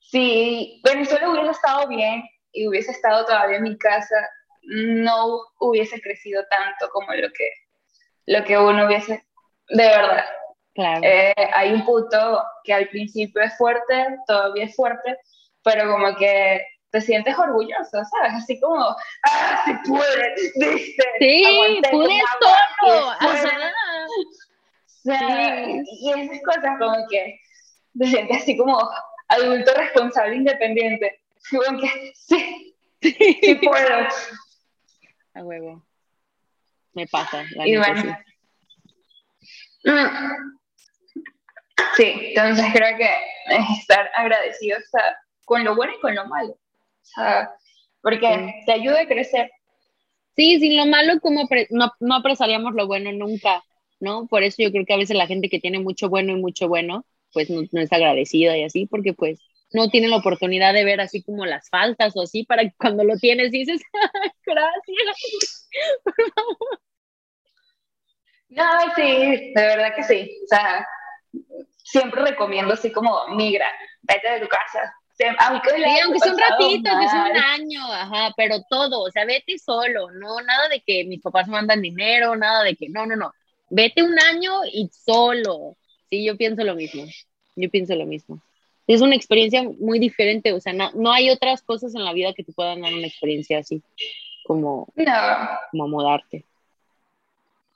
si Venezuela hubiese estado bien y hubiese estado todavía en mi casa, no hubiese crecido tanto como lo que, lo que uno hubiese, de verdad. Claro. Eh, hay un punto que al principio es fuerte, todavía es fuerte, pero como que te sientes orgulloso, ¿sabes? Así como, ¡ah, se puede! ¿Viste? Sí, pude solo. Y esas cosas como que te sientes así como adulto responsable independiente. Como que sí, sí puedo. A huevo. Me pasa. y bueno. Mm. Sí. entonces creo que es estar agradecido con lo bueno y con lo malo. O sea, porque te ayuda a crecer. Sí, sin lo malo, como no, no apreciaríamos lo bueno nunca. ¿No? Por eso yo creo que a veces la gente que tiene mucho bueno y mucho bueno, pues no, es agradecida y así, porque pues no tiene la oportunidad de ver así como las faltas o así, para que cuando lo tienes dices, gracias, por favor. No, sí, de verdad que sí. O sea, siempre recomiendo así como migra, vete de tu casa. Aunque, sí, aunque sea un ratito, que sea un año, ajá, pero todo, o sea, vete solo, no, nada de que mis papás mandan dinero, nada de que, no, no, no, vete un año y solo. Sí, yo pienso lo mismo. Yo pienso lo mismo. Es una experiencia muy diferente, o sea, no, no hay otras cosas en la vida que te puedan dar una experiencia así, como, no. como mudarte.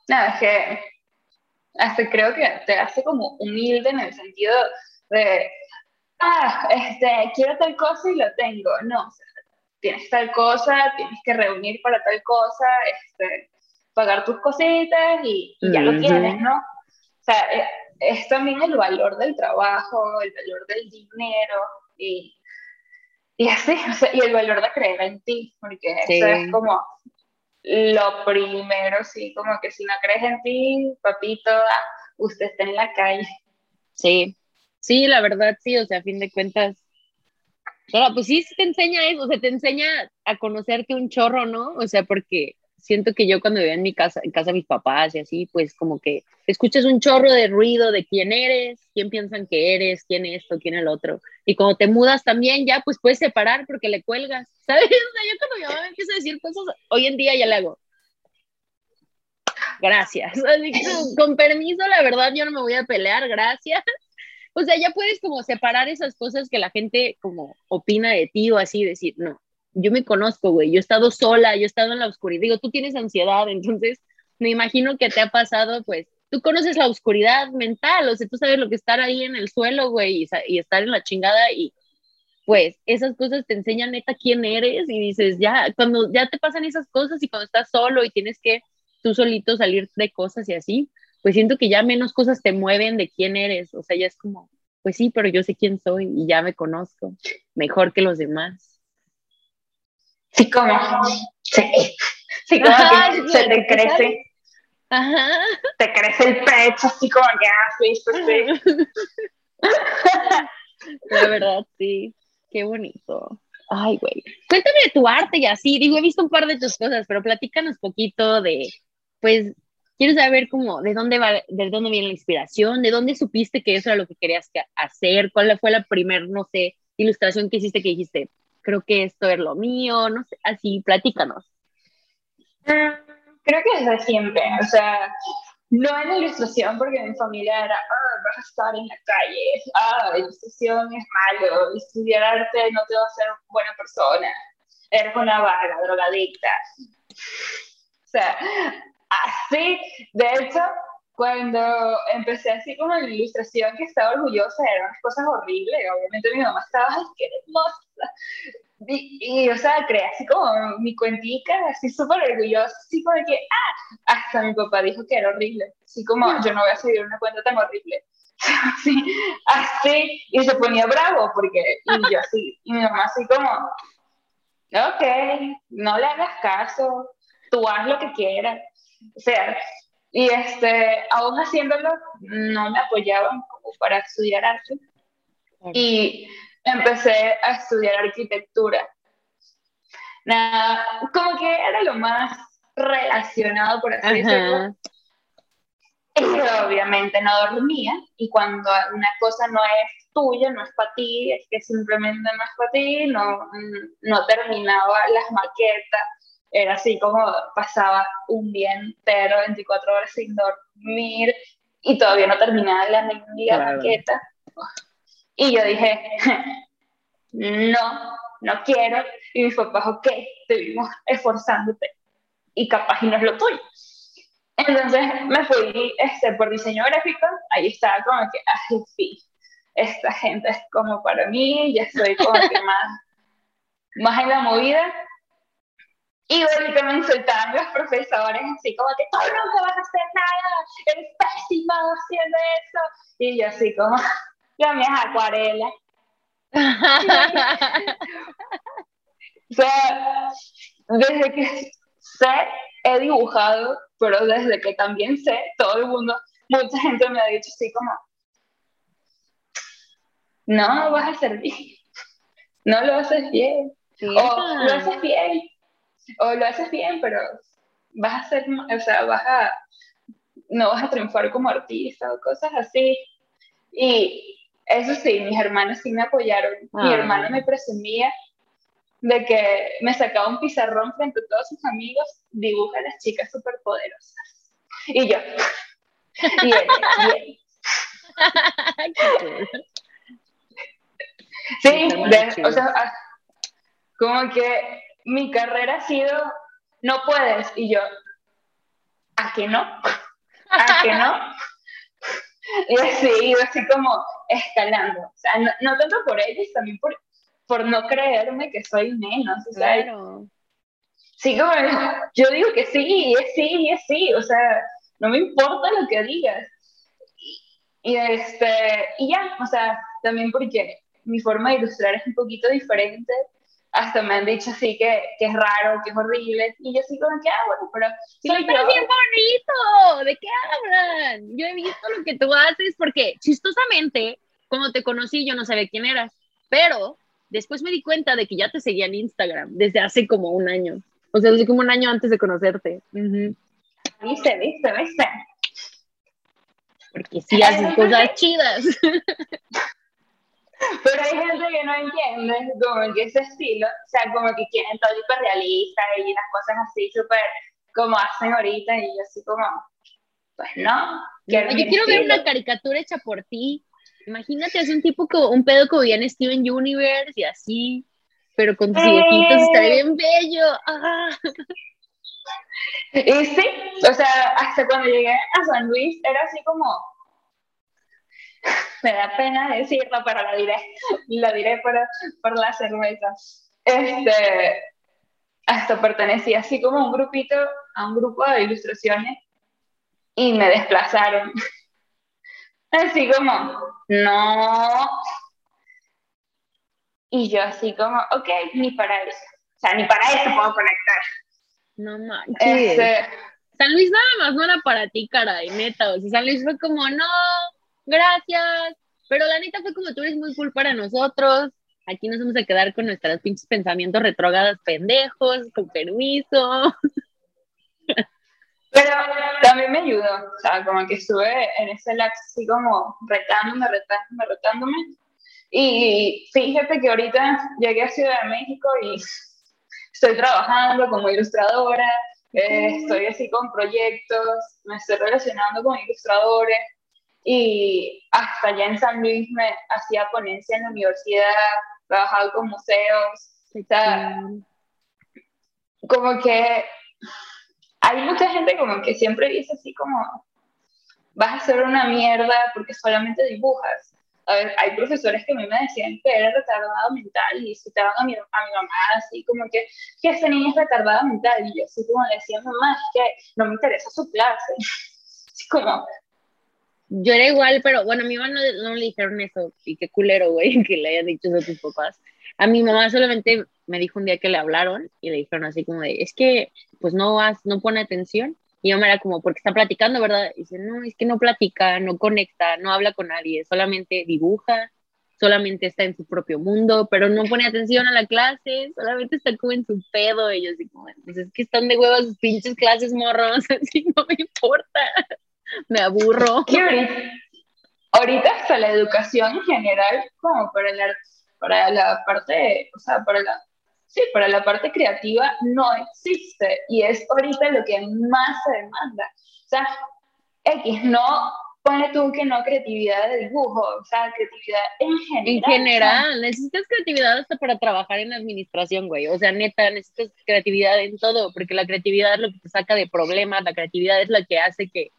No, es que hasta creo que te hace como humilde en el sentido de, ah, este, quiero tal cosa y lo tengo. No, o sea, tienes tal cosa, tienes que reunir para tal cosa, este, pagar tus cositas y, ya lo tienes, ¿no? O sea, eh, es, también el valor del trabajo, el valor del dinero y, y así, o sea, y el valor de creer en ti, porque eso es como lo primero, sí, como que si no crees en ti, papito, ah, usted está en la calle. Sí, sí, la verdad sí, o sea, a fin de cuentas, pero pues sí, te enseña eso, o sea, te enseña a conocerte un chorro, ¿no? O sea, porque siento que yo cuando vivía en mi casa, en casa de mis papás y así, pues como que escuchas un chorro de ruido de quién eres, quién piensan que eres, quién es esto, quién el otro. Y cuando te mudas también ya, pues puedes separar porque le cuelgas, ¿sabes? O sea, yo cuando mi mamá me empieza a decir cosas, hoy en día ya le hago. Gracias. Así que, con permiso, la verdad, yo no me voy a pelear, gracias. O sea, ya puedes como separar esas cosas que la gente como opina de ti o así, decir, no, yo me conozco, güey, yo he estado sola, yo he estado en la oscuridad, digo, tú tienes ansiedad, entonces me imagino que te ha pasado, pues, tú conoces la oscuridad mental, o sea, tú sabes lo que estar ahí en el suelo, güey, y, estar en la chingada y pues esas cosas te enseñan neta quién eres y dices, ya, cuando ya te pasan esas cosas y cuando estás solo y tienes que tú solito salir de cosas y así, pues siento que ya menos cosas te mueven de quién eres, o sea, ya es como, pues sí, pero yo sé quién soy y ya me conozco mejor que los demás. Sí, como, sí, sí, como que se te crece. Ajá. Te crece el pecho, así como que, ah, sí, sí. La verdad, sí. Qué bonito. Ay, güey. Cuéntame de tu arte y así. Digo, he visto un par de tus cosas, pero platícanos poquito de, pues, quiero saber cómo, de dónde va, de dónde viene la inspiración, de dónde supiste que eso era lo que querías hacer, cuál fue la primera, no sé, ilustración que hiciste que dijiste, creo que esto es lo mío, no sé, así, platícanos. Mm, creo que desde siempre, o sea, no en ilustración, porque mi familia era, ah, vas a estar en la calle, ah, ilustración es malo, estudiar arte no te va a hacer buena persona, eres una vaga, drogadicta. O sea, así, de hecho, cuando empecé así como en la ilustración, que estaba orgullosa, eran unas cosas horribles, obviamente mi mamá estaba, ay, qué hermosa, y, o sea, creé así como mi cuentica, así súper orgullosa, así como que, ah, hasta mi papá dijo que era horrible, así como yo no voy a seguir una cuenta tan horrible. Así, así, y se ponía bravo, porque, y yo así, y mi mamá así como, ok, no le hagas caso, tú haz lo que quieras, o sea, y este, aún haciéndolo, no me apoyaban para estudiar arte. Y empecé a estudiar arquitectura. Nada, como que era lo más relacionado, por así decirlo. Y obviamente no dormía, y cuando una cosa no es tuya, no es para ti, es que simplemente no es para ti, no, no terminaba las maquetas, era así como pasaba un día entero, 24 horas sin dormir, y todavía no terminaba la maqueta. Y yo dije, no, no quiero. Y mis papás, ok, te vimos esforzándote y capaz y no es lo tuyo. Entonces me fui este, por diseño gráfico, ahí estaba como que, ay, sí, esta gente es como para mí, ya estoy como que más, más en la movida. Y bueno, que me insultaban los profesores, así como que tú nunca vas a hacer nada, eres pésima haciendo eso. Y yo así como, yo me acuarela. o sea, desde que sé, he dibujado, pero desde que también sé, todo el mundo, mucha gente me ha dicho así como, no vas a bien, no lo haces bien, o lo haces bien, o lo haces bien, pero vas a hacer, o sea, vas a, no vas a triunfar como artista o cosas así. Y eso sí, mis hermanos sí me apoyaron. Mi ah. hermano me presumía de que me sacaba un pizarrón frente a todos sus amigos, dibuja a las chicas superpoderosas. Y yo, bien, bien. Sí, o sea, ah, como que mi carrera ha sido, no puedes, y yo, ¿a qué no? ¿A qué no? Y así, así como escalando. O sea, no, tanto por ellos, también por, por no creerme que soy menos. O sea, claro. Sí, como yo digo que sí, es sí, y es sí. O sea, no me importa lo que digas. Y, este, y ya, o sea, también porque mi forma de ilustrar es un poquito diferente hasta me han dicho así que, que, es raro, que es horrible, y yo así como que, ah, bueno, pero... Soy pero bien bonito, ¿de qué hablan? Yo he visto lo que tú haces, porque chistosamente, cuando te conocí yo no sabía quién eras, pero después me di cuenta de que ya te seguía en Instagram, desde hace como un año, o sea, desde como un año antes de conocerte. Viste, viste, viste. Porque sí haces cosas chidas. Pero hay gente que no entiende como que ese estilo, o sea, como que quieren todo realista y las cosas así súper como hacen ahorita y yo así como, pues no. yo quiero ver una caricatura hecha por ti. Imagínate, es un tipo como un pedo como bien Steven Universe y así, pero con tus eh. estaría bien bello. Ah. Y sí, o sea, hasta cuando llegué a San Luis era así como, me da pena decirlo, pero lo diré, lo diré por, por la cerveza. Este, hasta pertenecía así como a un grupito, a un grupo de ilustraciones y me desplazaron. Así como, no. Y yo así como, ok, ni para eso. O sea, ni para eso puedo conectar. No manches. Este, San Luis nada más no era para ti, caray, neta. O sea, San Luis fue como, no, gracias. Pero la neta fue como tú eres muy cool para nosotros. Aquí nos vamos a quedar con nuestros pinches pensamientos retrógrados pendejos, con permiso. Pero también me ayudó, o sea, como que estuve en ese lapso así como retándome, retándome, retándome. Y fíjate que ahorita llegué a Ciudad de México y estoy trabajando como ilustradora, eh, estoy así con proyectos, me estoy relacionando con ilustradores y hasta allá en San Luis me hacía ponencia en la universidad, trabajaba con museos, o sea, como que hay mucha gente como que siempre dice así como, vas a ser una mierda porque solamente dibujas. A ver, hay profesores que a mí me decían que era retardado mental y citaban a mi, a mi mamá así como que, que esa niña es retardada mental. Y yo así como decía, mamá, es que no me interesa su clase. Así como... Yo era igual, pero bueno, a mi mamá no, no le dijeron eso. Y qué culero, güey, que le hayan dicho eso a tus papás. A mi mamá solamente me dijo un día que le hablaron y le dijeron así como de, es que pues no vas, no pone atención. Y yo me era como, porque está platicando, ¿verdad? Y dice, no, es que no platica, no conecta, no habla con nadie, solamente dibuja, solamente está en su propio mundo, pero no pone atención a la clase, solamente está como en su pedo. Y yo así como, pues es que están de huevos sus pinches clases morros, así no me importa, me aburro. ¿Qué ahorita, ahorita hasta la educación en general, como para la, para la parte, o sea, para la Sí, pero la parte creativa no existe y es ahorita lo que más se demanda. O sea, X, no pone tú que no creatividad de dibujo, o sea, creatividad en general. En general, necesitas creatividad hasta para trabajar en administración, güey. O sea, neta, necesitas creatividad en todo, porque la creatividad es lo que te saca de problemas, la creatividad es la que hace que,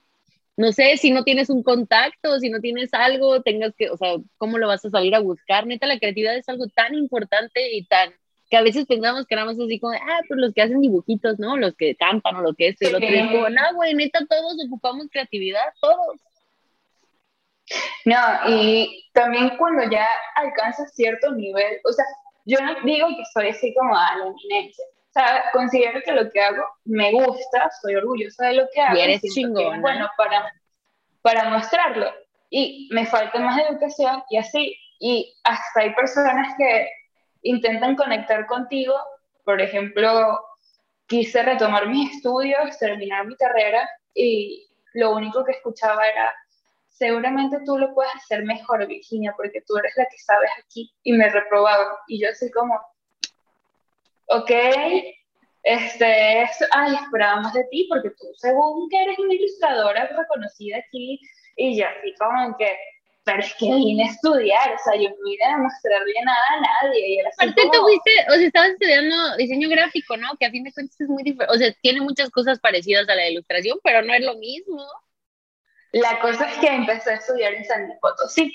no sé, si no tienes un contacto, si no tienes algo, tengas que, o sea, ¿cómo lo vas a salir a buscar? Neta, la creatividad es algo tan importante y tan que a veces pensamos que éramos así como, ah, pues los que hacen dibujitos, ¿no? Los que campan o lo que es, y lo otro como, no, güey, neta, todos ocupamos creatividad, todos. No, y también cuando ya alcanzas cierto nivel, o sea, yo no digo que soy así como a la eminencia, sea, considero que lo que hago me gusta, soy orgullosa de lo que hago. Y eres chingón. Bueno, para, para mostrarlo. Y me falta más educación y así. Y hasta hay personas que intentan conectar contigo. Por ejemplo, quise retomar mis estudios, terminar mi carrera y lo único que escuchaba era, seguramente tú lo puedes hacer mejor, Virginia, porque tú eres la que sabes aquí. Y me reprobaban. Y yo así como, ok, este, ay, esperaba más de ti, porque tú según que eres una ilustradora reconocida aquí, y yo así como que, pero es que vine a estudiar, o sea, yo no vine a mostrarle nada a nadie. Y Aparte tú fuiste, o sea, estabas estudiando diseño gráfico, ¿no? Que a fin de cuentas es muy diferente, o sea, tiene muchas cosas parecidas a la ilustración, pero no es lo mismo. La cosa es que empecé a estudiar en San Potosí.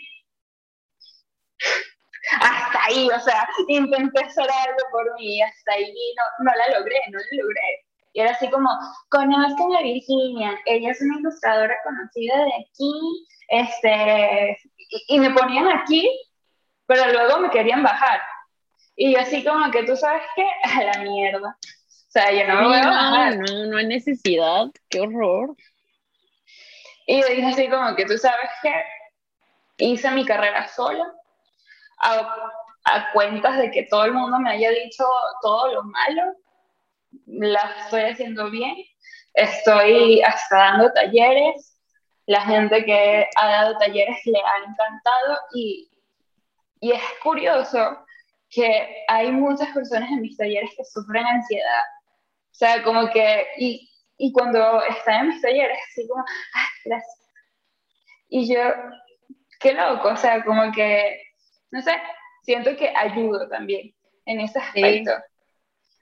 Hasta ahí, o sea, intenté hacer algo por mí, hasta ahí no, no la logré, no la logré. Y era así como, conozcan a Virginia, ella es una ilustradora conocida de aquí, este, y, me ponían aquí, pero luego me querían bajar. Y así como que tú sabes que a la mierda. O sea, yo no me voy a bajar. No, no hay necesidad, qué horror. Y yo dije así como que tú sabes que hice mi carrera sola, a, a cuentas de que todo el mundo me haya dicho todo lo malo, la estoy haciendo bien, estoy hasta dando talleres, la gente que ha dado talleres le ha encantado y, y es curioso que hay muchas personas en mis talleres que sufren ansiedad. O sea, como que, y, y cuando están en mis talleres, así como, ah, gracias. Y yo, qué loco, o sea, como que, no sé, siento que ayudo también en ese aspecto.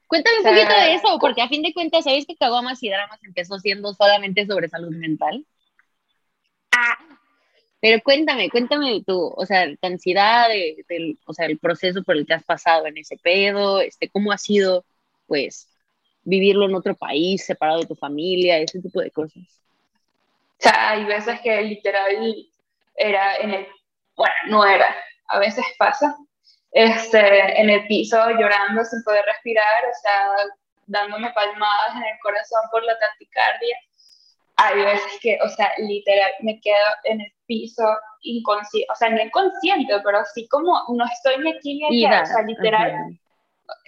Cuéntame un poquito de eso, porque a fin de cuentas, ¿sabes que Caguamas y Dramas empezó siendo solamente sobre salud mental? Pero cuéntame, cuéntame tú, o sea, la ansiedad, o sea, el proceso por el que has pasado en ese pedo, este, cómo ha sido, pues, vivirlo en otro país, separado de tu familia, ese tipo de cosas. O sea, hay veces que literal era en el, bueno, no era, a veces pasa, este, en el piso llorando sin poder respirar, o sea, dándome palmadas en el corazón por la taquicardia. Hay veces que, o sea, literal, me quedo en el piso inconsciente, o sea, no inconsciente, pero así como no estoy ni aquí ni allá, o sea, literal,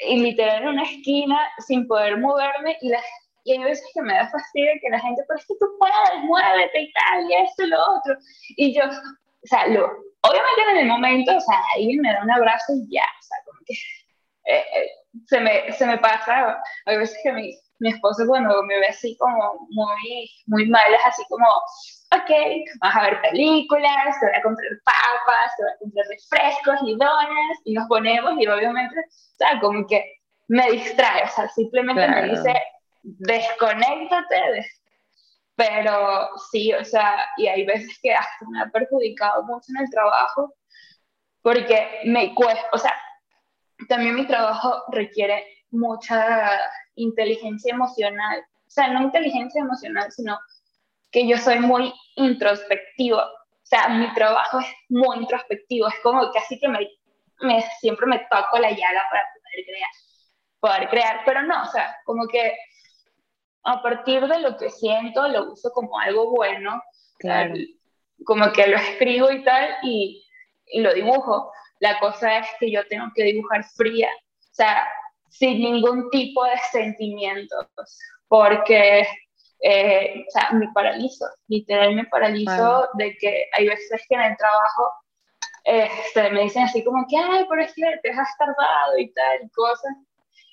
y literal en una esquina sin poder moverme y, la, y hay veces que me da fastidio que la gente, pero es que tú puedes, muévete y tal, y esto y lo otro, y yo, o sea, lo, obviamente en el momento, o sea, ahí me da un abrazo y ya, o sea, como que eh, eh, se, me, se me pasa, hay veces que mi, mi esposo cuando me ve así como muy, muy mal, es así como, ok, vamos a ver películas, te voy a comprar papas, te voy a comprar refrescos y donas, y nos ponemos y obviamente, o sea, como que me distrae, o sea, simplemente me dice, desconéctate, pero sí, o sea, y hay veces que me ha perjudicado mucho en el trabajo, porque me cuesta, o sea, también mi trabajo requiere mucha inteligencia emocional, o sea, no inteligencia emocional, sino que yo soy muy introspectivo, o sea, mi trabajo es muy introspectivo, es como casi que me, me siempre me toco la llaga para poder crear, poder crear, pero no, o sea, como que a partir de lo que siento lo uso como algo bueno, claro. como que lo escribo y tal, y, y lo dibujo. La cosa es que yo tengo que dibujar fría, o sea, sin ningún tipo de sentimientos, porque eh, o sea, me paralizo, literal me paralizo de que hay veces que en el trabajo este, me dicen así como que, ay, pero es que te has tardado y tal, cosas.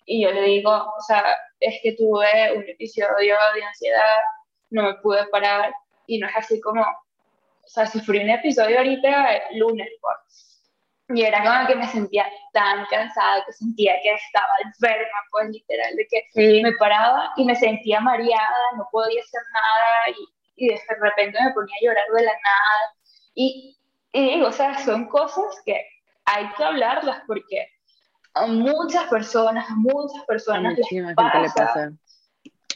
Y yo le digo, o sea, es que tuve un episodio de ansiedad, no me pude parar y no es así como, o sea, sufrí un episodio ahorita el lunes, pues y era como que me sentía tan cansada que sentía que estaba enferma, pues literal, de que me paraba y me sentía mareada, no podía hacer nada y, y de repente me ponía a llorar de la nada. Y, y digo, o sea, son cosas que hay que hablarlas porque a muchas personas, a muchas personas les pasa. Le pasa.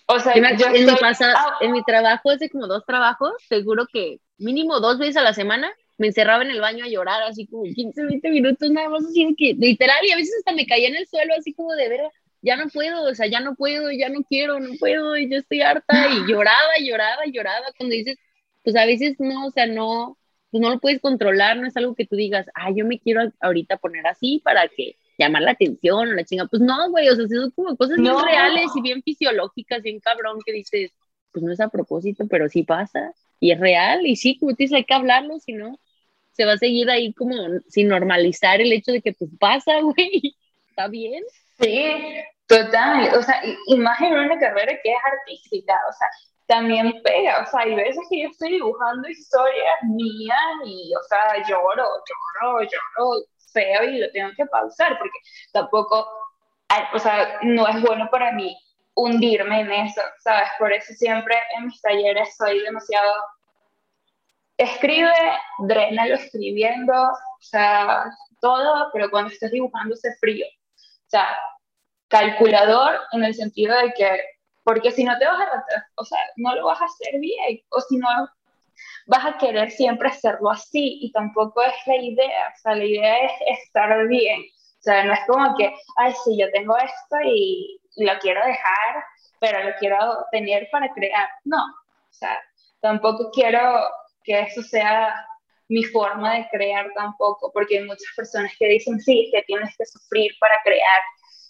O sea, yo en, mi pasa, en mi trabajo, hace como dos trabajos, seguro que mínimo dos veces a la semana me encerraba en el baño a llorar, así como 15, 20 minutos nada más, así que literal, y a veces hasta me caía en el suelo, así como de ver, ya no puedo, o sea, ya no puedo, ya no quiero, no puedo, y yo estoy harta, y lloraba, lloraba, lloraba, cuando dices, pues a veces no, o sea, no, pues no lo puedes controlar, no es algo que tú digas, ah, yo me quiero ahorita poner así para que llamar la atención o la chinga, pues no, güey, o sea, son como cosas bien reales y bien fisiológicas, bien cabrón, que dices, pues no es a propósito, pero sí pasa, y es real, y sí, como tú dices, hay que hablarlo, si no, se va a seguir ahí como sin normalizar el hecho de que pues pasa, güey, está bien. Sí, total, o sea, imagínate una carrera que es artística, o sea, también pega, o sea, hay veces que yo estoy dibujando historias mías y, o sea, lloro, lloro, lloro feo y lo tengo que pausar porque tampoco, o sea, no es bueno para mí hundirme en eso, ¿sabes? Por eso siempre en mis talleres soy demasiado escribe, lo escribiendo, o sea, todo, pero cuando estés dibujando ese frío. O sea, calculador en el sentido de que, porque si no te vas a, o sea, no lo vas a hacer bien, o si no, vas a querer siempre hacerlo así, y tampoco es la idea, o sea, la idea es estar bien. O sea, no es como que, ay, sí, yo tengo esto y, lo quiero dejar, pero lo quiero tener para crear. No, o sea, tampoco quiero que eso sea mi forma de crear tampoco, porque hay muchas personas que dicen, sí, que tienes que sufrir para crear.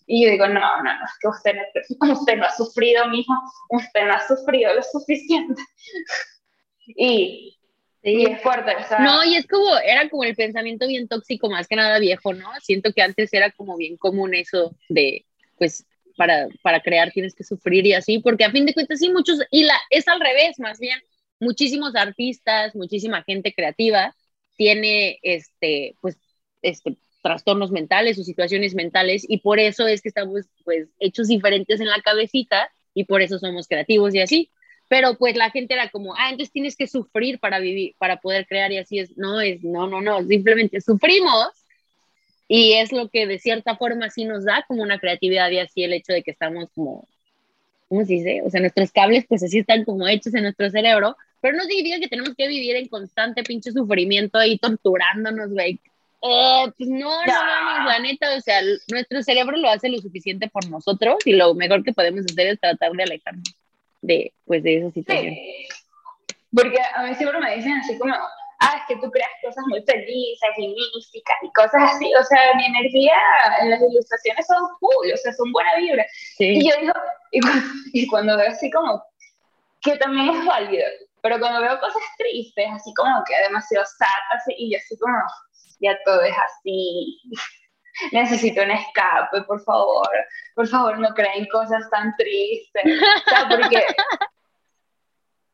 Y yo digo, no, no, no, es que usted no, usted no ha sufrido, mijo, usted no ha sufrido lo suficiente. y, y es fuerte. O sea, no, y es como, era como el pensamiento bien tóxico, más que nada viejo, ¿no? Siento que antes era como bien común eso de, pues, para, para crear tienes que sufrir y así, porque a fin de cuentas sí, muchos, y la, es al revés, más bien, muchísimos artistas, muchísima gente creativa tiene este, pues, este, trastornos mentales o situaciones mentales y por eso es que estamos pues hechos diferentes en la cabecita y por eso somos creativos y así. Pero pues la gente era como, ah, entonces tienes que sufrir para vivir, para poder crear y así es. No, es, no, no, no, simplemente sufrimos y es lo que de cierta forma sí nos da como una creatividad y así el hecho de que estamos como, ¿cómo se dice? O sea, nuestros cables pues así están como hechos en nuestro cerebro pero no significa que tenemos que vivir en constante pinche sufrimiento y torturándonos, güey. Eh, pues no, no, no, la neta, o sea, nuestro cerebro lo hace lo suficiente por nosotros y lo mejor que podemos hacer es tratar de alejarnos de, pues, de esa situación. Porque a mí siempre me dicen así como, ah, es que tú creas cosas muy felices y místicas y cosas así. O sea, mi energía en las ilustraciones son cool, o sea, son buena vibra. Y yo digo, y, cuando veo así como, que también es válido, pero cuando veo cosas tristes, así como que demasiado sad, y yo así como, ya todo es así. Necesito un escape, por favor. Por favor, no creen cosas tan tristes. O sea, porque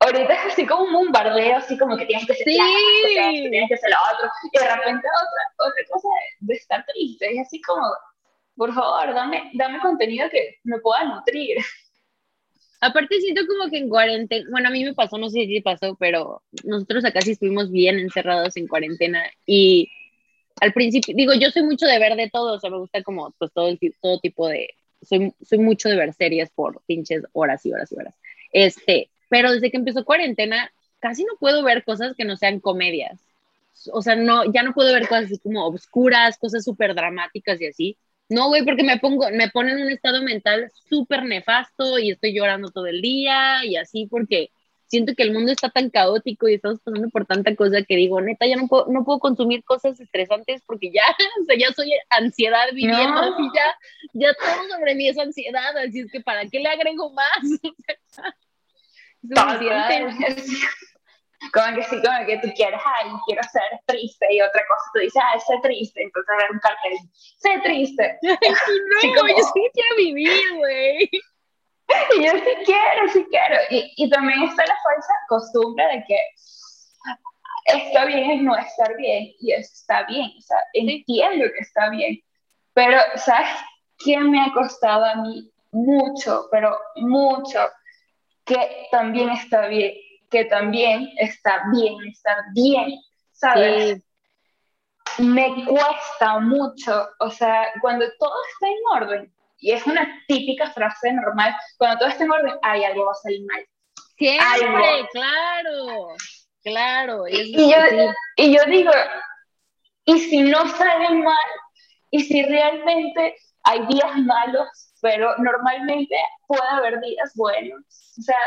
ahorita es así como un bombardeo, así como que tienes que ser sí. que tienes que ser lo otro, y de repente otra, otra cosa de, estar triste, es así como, por favor, dame, dame contenido que me pueda nutrir. Aparte siento como que en cuarentena, bueno, a mí me pasó, no sé si pasó, pero nosotros acá sí estuvimos bien encerrados en cuarentena y al principio, digo, yo soy mucho de ver de todo, o sea, me gusta como pues todo, todo tipo de, soy, soy mucho de ver series por pinches horas y horas y horas. Este, pero desde que empezó cuarentena, casi no puedo ver cosas que no sean comedias. O sea, no, ya no puedo ver cosas así como obscuras, cosas súper dramáticas y así. No, güey, porque me pongo, me ponen en un estado mental súper nefasto y estoy llorando todo el día y así porque siento que el mundo está tan caótico y estamos pasando por tanta cosa que digo, neta, ya no puedo, no puedo consumir cosas estresantes porque ya, o sea, ya soy ansiedad viviendo, así ya, ya todo sobre mí es ansiedad, así es que ¿para qué le agrego más? como que sí, como que tú quieres, ay, quiero ser triste, y otra cosa tú dices, ay, sé triste, entonces ver un cartel, sé triste. no, yo sí quiero vivir, güey. Y yo sí quiero, sí quiero. Y, y también está la falsa costumbre de que está bien es no estar bien, y eso está bien, o sea, entiendo que está bien, pero ¿sabes qué me ha costado a mí? Mucho, pero mucho que también está bien, que también está bien estar bien, ¿sabes? Me cuesta mucho, o sea, cuando todo está en orden, y es una típica frase normal, cuando todo está en orden, hay algo va a salir mal. Siempre, claro, claro. Y, yo, y yo digo, ¿y si no sale mal? ¿Y si realmente hay días malos, pero normalmente puede haber días buenos? O sea,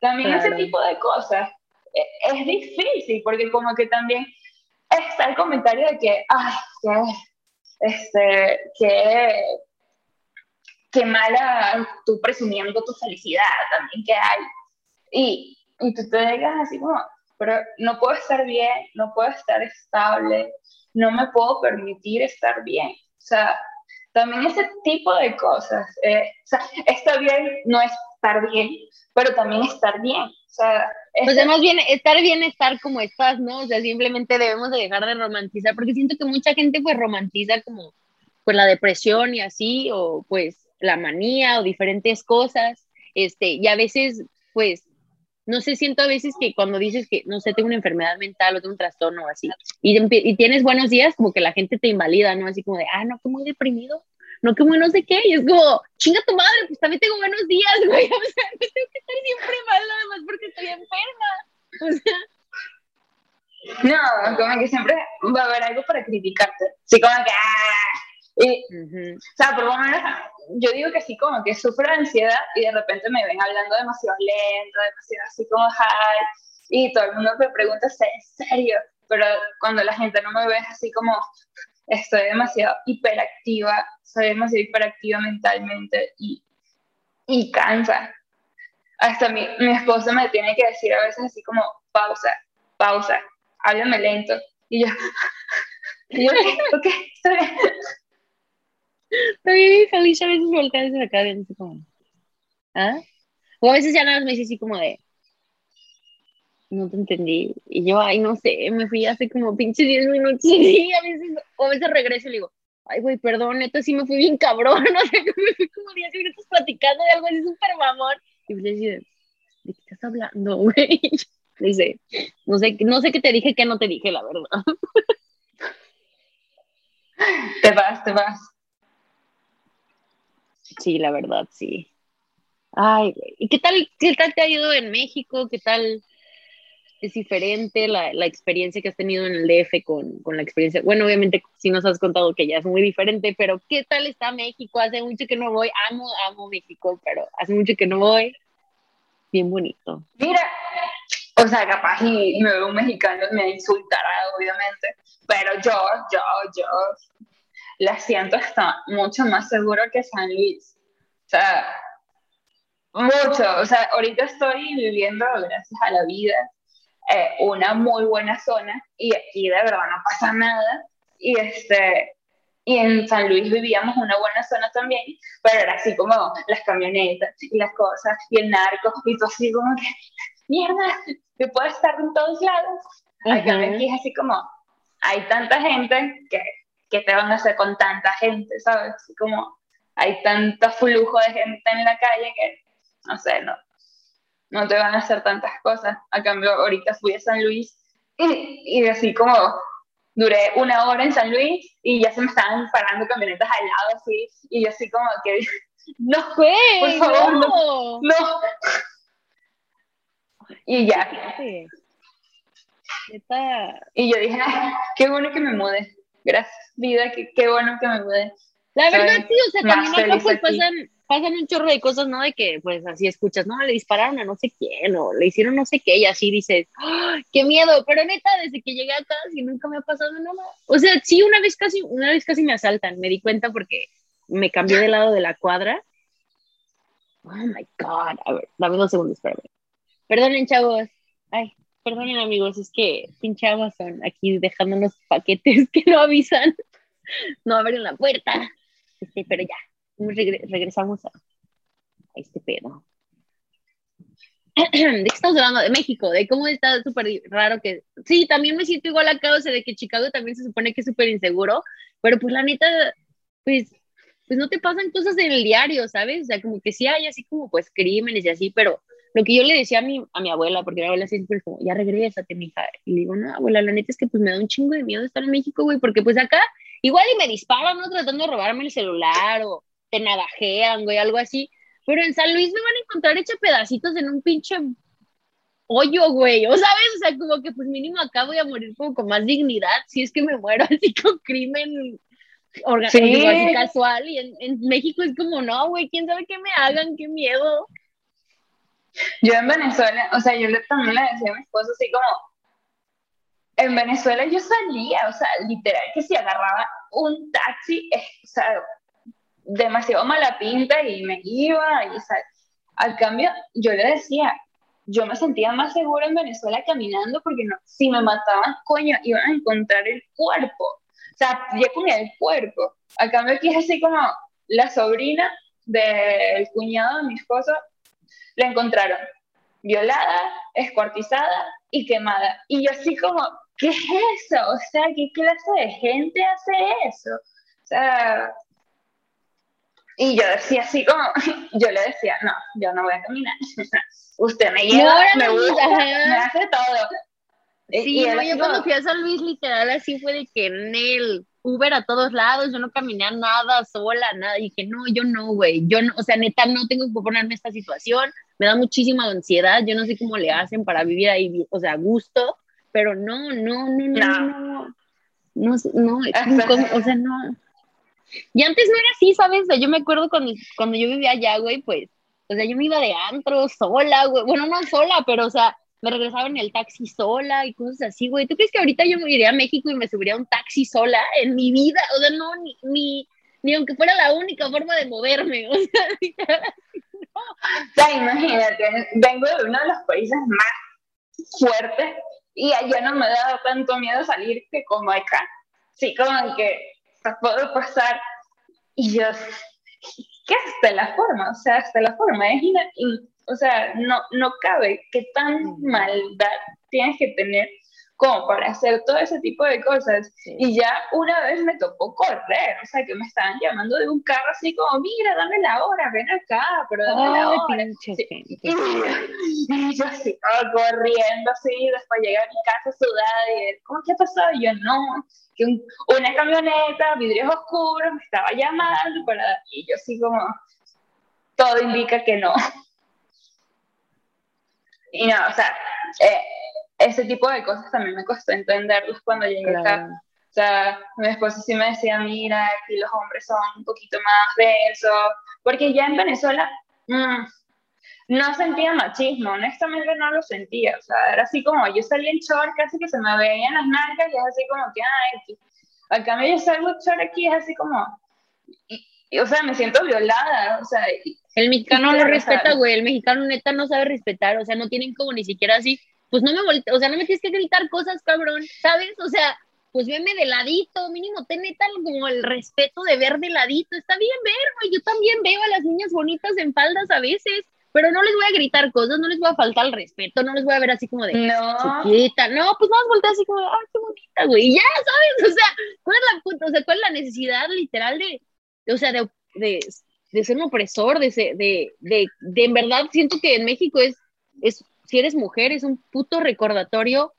también ese tipo de cosas e, es, difícil, porque como que también está el comentario de que, ay, que, este, que, que mala tú presumiendo tu felicidad también que hay. Y, y tú te digas así como, pero no puedo estar bien, no puedo estar estable, no me puedo permitir estar bien. O sea, también ese tipo de cosas. Eh, o sea, está bien no estar bien, pero también estar bien. O sea, pues además bien, estar bien, estar como estás, ¿no? O sea, simplemente debemos de dejar de romantizar, porque siento que mucha gente pues romantiza como pues la depresión y así, o pues la manía o diferentes cosas, este, y a veces pues no sé, siento a veces que cuando dices que, no sé, tengo una enfermedad mental o tengo un trastorno o así, y, y, tienes buenos días, como que la gente te invalida, ¿no? Así como de, ah, no, que muy deprimido, no, que muy no sé qué, y es como, chinga tu madre, pues también tengo buenos días, güey, o sea, tengo que estar siempre mal, nada más porque estoy enferma, o sea. No, como que siempre va a haber algo para criticarte. Sí, como que, ah, y, O sea, por lo menos yo digo que sí, como que sufro de ansiedad y de repente me ven hablando demasiado lento, demasiado así como high, y todo el mundo me pregunta, ¿en serio? Pero cuando la gente no me ve así como estoy demasiado hiperactiva, soy demasiado hiperactiva mentalmente y, y cansa. Hasta mi, mi esposo me tiene que decir a veces así como, pausa, pausa, háblame lento. Y yo, y yo, ok, está mi feliz a veces voltea desde acá viendo como, ¿ah? O a veces ya nada más me dice así como de, no te entendí. Y yo, ay, no sé, me fui hace como pinche 10 minutos y a veces, o a veces regreso y le digo, ay, güey, perdón, neta, sí me fui bien cabrón, no sé, me fui como 10 minutos platicando de algo así súper mamón. Y le dice, ¿de qué estás hablando, güey? Dice, no sé, no sé qué te dije, qué no te dije, la verdad. Te vas, te vas. Sí, la verdad, sí. Ay, ¿y qué tal, qué tal te ha ido en México? ¿Qué tal? es diferente la, la, experiencia que has tenido en el DF con, con, la experiencia. Bueno, obviamente si nos has contado que ya es muy diferente, pero ¿qué tal está México? Hace mucho que no voy. Amo, amo México, pero hace mucho que no voy. Bien bonito. Mira, o sea, capaz y me veo un mexicano me insultará, obviamente, pero yo, yo, yo la siento está mucho más seguro que San Luis. O sea, mucho. O sea, ahorita estoy viviendo, gracias a la vida, eh, una muy buena zona y aquí de verdad no pasa nada. Y, este, y en San Luis vivíamos una buena zona también, pero era así como las camionetas y las cosas y el narco y todo así como que, mierda, que puedo estar en todos lados. Aquí es así como, hay tanta gente que, que te van a hacer con tanta gente, ¿sabes? Así como hay tanto flujo de gente en la calle que, no sé, no, no te van a hacer tantas cosas. A cambio, ahorita fui a San Luis y, y así como duré una hora en San Luis y ya se me estaban parando camionetas al lado así y yo así como que no fue por favor no, no. y ya y yo dije qué bueno que me mude gracias vida qué, qué bueno que me mude la verdad sí o sea también acá pues pasan pasan un chorro de cosas, ¿no? De que, pues, así escuchas, no, le dispararon a no sé quién, o le hicieron no sé qué, y así dices, ¡Ah, qué miedo, pero neta, desde que llegué acá, sí, nunca me ha pasado nada. O sea, sí, una vez casi, una vez casi me asaltan, me di cuenta porque me cambié de lado de la cuadra. Oh, my God, a ver, dame dos segundos, espérame. Perdonen, chavos. Ay, perdonen, amigos, es que pinche Amazon aquí dejándonos paquetes que no avisan, no abren la puerta. Este, pero ya, regresamos a, este pedo. ¿De qué estamos hablando? De México, de cómo está súper raro que... Sí, también me siento igual acá, o sea, de que Chicago también se supone que es súper inseguro, pero pues la neta, pues, pues no te pasan cosas en el diario, ¿sabes? O sea, como que sí hay así como pues crímenes y así, pero lo que yo le decía a mi, a mi abuela, porque mi abuela siempre como, ya regrésate, mija, y le digo, no, abuela, la neta es que pues me da un chingo de miedo estar en México, güey, porque pues acá igual y me disparan, ¿no? Tratando de robarme el celular o te navajean, güey, algo así. Pero en San Luis me van a encontrar hecha pedacitos en un pinche hoyo, güey. O sabes, o sea, como que pues mínimo acá voy a morir como con más dignidad si es que me muero así con crimen organizado, así casual. Y en, en México es como, no, güey, quién sabe qué me hagan, qué miedo. Yo en Venezuela, o sea, yo también le decía a mi esposo así como, en Venezuela yo salía, o sea, literal que si agarraba un taxi, o sea, demasiado mala pinta y me iba. Y, al cambio, yo le decía, yo me sentía más segura en Venezuela caminando porque no, si me mataban, coño, iban a encontrar el cuerpo. O sea, ya con el cuerpo. Al cambio, aquí es así como la sobrina del cuñado de mi esposo, la encontraron violada, escuartizada y quemada. Y yo así como, ¿qué es eso? O sea, ¿qué clase de gente hace eso? O sea, y yo decía así como, yo le decía, no, yo no voy a caminar. Usted me lleva, me gusta, me hace todo. Sí, yo cuando fui a San Luis, literal, así fue de que en el Uber a todos lados, yo no caminé nada sola, nada. Y dije, no, yo no, güey, yo no, o sea, neta, no tengo que ponerme esta situación, me da muchísima ansiedad, yo no sé cómo le hacen para vivir ahí, o sea, a gusto, pero no, no, no, no, no, no, no, no o sea, no, y antes no era así, ¿sabes? O sea, yo me acuerdo cuando, cuando yo vivía allá, güey, pues, o sea, yo me iba de antro sola, güey. Bueno, no sola, pero, o sea, me regresaba en el taxi sola y cosas así, güey. ¿Tú crees que ahorita yo me iría a México y me subiría a un taxi sola en mi vida? O sea, no, ni, ni, ni aunque fuera la única forma de moverme. O sea, no. sea, imagínate, vengo de uno de los países más fuertes y allá no me da tanto miedo salir que como acá. Sí, como que puedo pasar. Y yo, ¿qué hasta la forma? O sea, hasta la forma. Es o sea, no, no cabe qué tan maldad tienes que tener como para hacer todo ese tipo de cosas. Y ya una vez me tocó correr, o sea, que me estaban llamando de un carro así como, mira, dame la hora, ven acá, pero dame la hora. Y, yo así, corriendo así, después llegué a mi casa sudada y, ¿cómo qué pasó? Y yo, no, que una camioneta, vidrios oscuros, me estaba llamando para... Y yo así como, todo indica que no. Y no, o sea, eh, ese tipo de cosas también me costó entenderlos cuando llegué acá. O sea, mi esposo sí me decía, mira, aquí los hombres son un poquito más densos, porque ya en Venezuela mm, no sentía machismo, honestamente no lo sentía, o sea, era así como, yo salía en short, casi que se me veían las nalgas y es así como que, ay, acá me yo salgo en short aquí, es así como, y, o sea, me siento violada, o sea. El mexicano no respeta, güey, el mexicano neta no sabe respetar, o sea, no tienen como ni siquiera así, pues no me volte, o sea, no me tienes que gritar cosas, cabrón, ¿sabes? O sea, pues veme de ladito, mínimo, ten neta como el respeto de ver de ladito, está bien ver, güey, yo también veo a las niñas bonitas en faldas a veces, pero no les voy a gritar cosas, no les voy a faltar el respeto, no les voy a ver así como de no. chiquita, no, pues vamos a voltear así como, ay, qué bonita, güey, y ya, ¿sabes? O sea, ¿cuál es la o sea, cuál es la necesidad literal de, o sea, de, de, de ser un opresor, de, de, de, de, en verdad siento que en México es, es, si eres mujer, es un puto recordatorio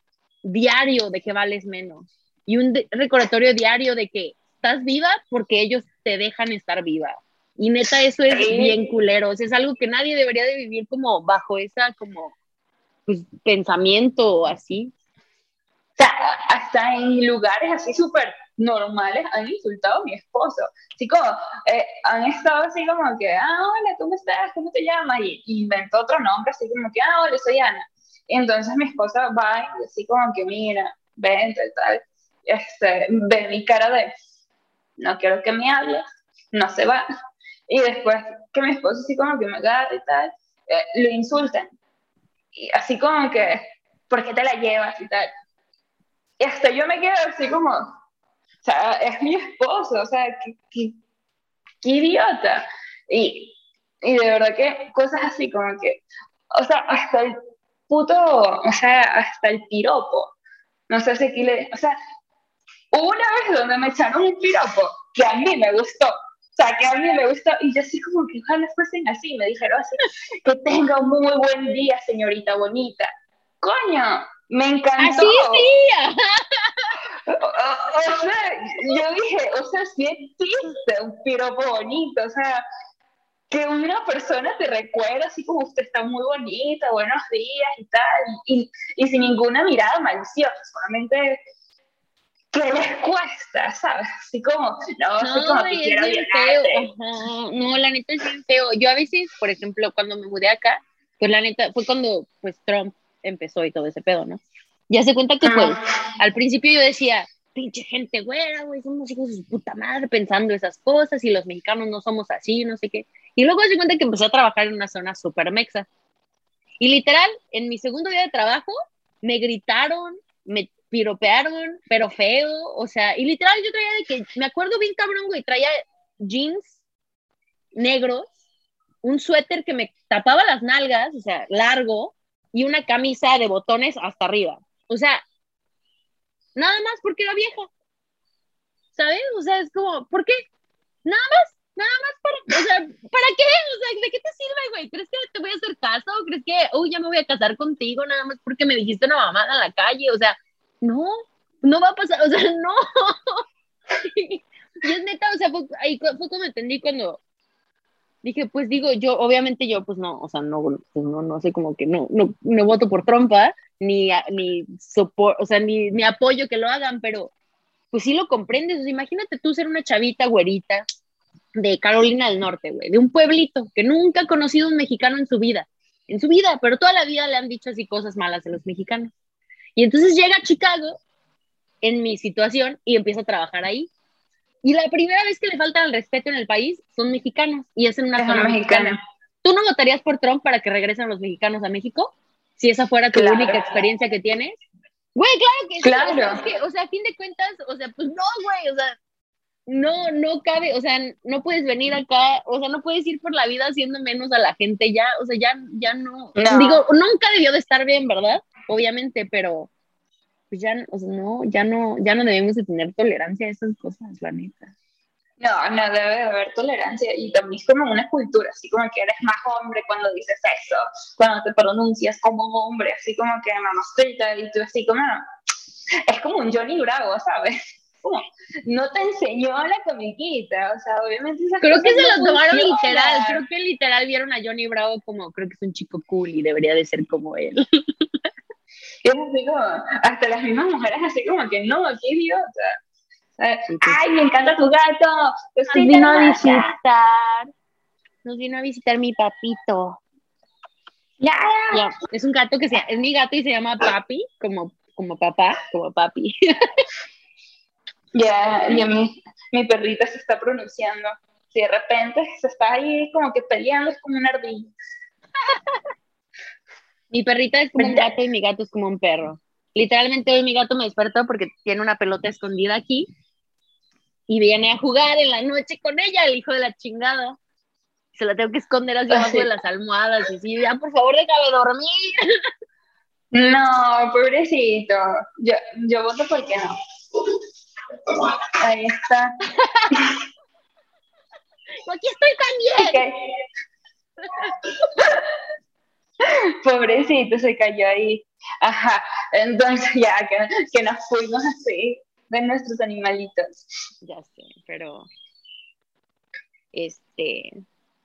diario de que vales menos y un recordatorio diario de que estás viva porque ellos te dejan estar viva. Y neta, eso es bien culero. es algo que nadie debería de vivir como bajo esa como pues, pensamiento o así. O sea, hasta en lugares así súper normales han insultado a mi esposo. Así como, eh, han estado así como que, ah, hola, ¿cómo estás? ¿Cómo te llamas? Y, inventó otro nombre, así como que, ah, hola, soy Ana. Y entonces mi esposa va y así como que, mira, vente tal. Este, ve mi cara de, no quiero que me hables, no se va. Y después que mi esposo así como que me agarra y tal, eh, lo insultan. Y así como que, ¿por qué te la llevas y tal? Y hasta yo me quedo así como, o sea, es mi esposo, o sea, qué, qué, idiota. Y, y de verdad que cosas así como que, o sea, hasta el puto, o sea, hasta el piropo. No sé si aquí le, o sea, una vez donde me echaron un piropo que a mí me gustó, o sea, que a mí me gustó, y yo así como que ojalá fuesen así, me dijeron así, que tenga un muy buen día, señorita bonita. Coño, me encantó. Así sí. O, o, sea, yo dije, o sea, sí existe un piropo bonito, o sea, que una persona te recuerda así como usted está muy bonita, buenos días y tal, y, y sin ninguna mirada maliciosa, solamente que les cuesta, ¿sabes? Así como, no, no como que quiero feo. No, la neta es bien feo. Yo a veces, por ejemplo, cuando me mudé acá, pues la neta, fue cuando pues Trump empezó y todo ese pedo, ¿no? Ya se cuenta que pues, al principio yo decía, pinche gente güera, güey, somos hijos de su puta madre pensando esas cosas y los mexicanos no somos así, no sé qué. Y luego se cuenta que empecé a trabajar en una zona súper mexa. Y literal, en mi segundo día de trabajo, me gritaron, me piropearon, pero feo, o sea, y literal yo traía de que, me acuerdo bien cabrón, güey, traía jeans negros, un suéter que me tapaba las nalgas, o sea, largo, y una camisa de botones hasta arriba. O sea, nada más porque era vieja. ¿Sabes? O sea, es como, ¿por qué? Nada más, nada más para, o sea, ¿para qué? O sea, ¿de qué te sirve, güey? ¿Crees que te voy a hacer caso? ¿Crees que, uy, ya me voy a casar contigo nada más porque me dijiste una mamada en la calle? O sea, no, no va a pasar, o sea, no. y es neta, o sea, fue, ahí fue como entendí cuando dije, pues digo, yo, obviamente yo, pues no, o sea, no, pues no, no sé, como que no, no, no voto por trompa, ni, ni o sea, ni, ni apoyo que lo hagan, pero pues sí lo comprendes, o sea, imagínate tú ser una chavita güerita de Carolina del Norte, güey, de un pueblito que nunca ha conocido un mexicano en su vida, en su vida, pero toda la vida le han dicho así cosas malas de los mexicanos. Y entonces llega a Chicago en mi situación y empieza a trabajar ahí. Y la primera vez que le faltan el respeto en el país son mexicanos y es en una zona mexicana. ¿Tú no votarías por Trump para que regresen los mexicanos a México? Si esa fuera tu única experiencia que tienes. Güey, claro que sí. Claro. O sea, o sea, a fin de cuentas, o sea, pues no, güey, o sea, no, no cabe, o sea, no puedes venir acá, o sea, no puedes ir por la vida haciendo menos a la gente ya, o sea, ya, ya no. no. Digo, nunca debió de estar bien, ¿verdad? obviamente, pero pues ya, no, ya no, ya no debemos de tener tolerancia a esas cosas, la neta. No, no debe de haber tolerancia y también es como una cultura, así como que eres más hombre cuando dices eso, cuando te pronuncias como hombre, así como que mamacita y tú así como, es como un Johnny Bravo, ¿sabes? no te enseñó la comiquita, o sea, obviamente Creo que se lo tomaron literal, creo que literal vieron a Johnny Bravo como, creo que es un chico cool y debería de ser como él. Y es así como, hasta las mismas mujeres así como que no, qué idiota. Ay, me encanta tu gato. Nos vino a visitar. Nos vino a visitar mi papito. Ya. Ya, Es un gato que se, es mi gato y se llama Papi, como, como papá, como papi. Ya, y a mí, mi perrita se está pronunciando. Si de repente se está ahí como que peleando, es como una ardilla. Mi perrita es como un gato y mi gato es como un perro. Literalmente hoy mi gato me despertó porque tiene una pelota escondida aquí y viene a jugar en la noche con ella, el hijo de la chingada. Se la tengo que esconder así abajo de las almohadas y sí, ya por favor déjame dormir. No, pobrecito. Yo, yo voto porque no. Ahí está. Aquí estoy también. Pobrecito, se cayó ahí. Ajá, entonces ya que, que nos fuimos así de nuestros animalitos. Ya sé, pero este,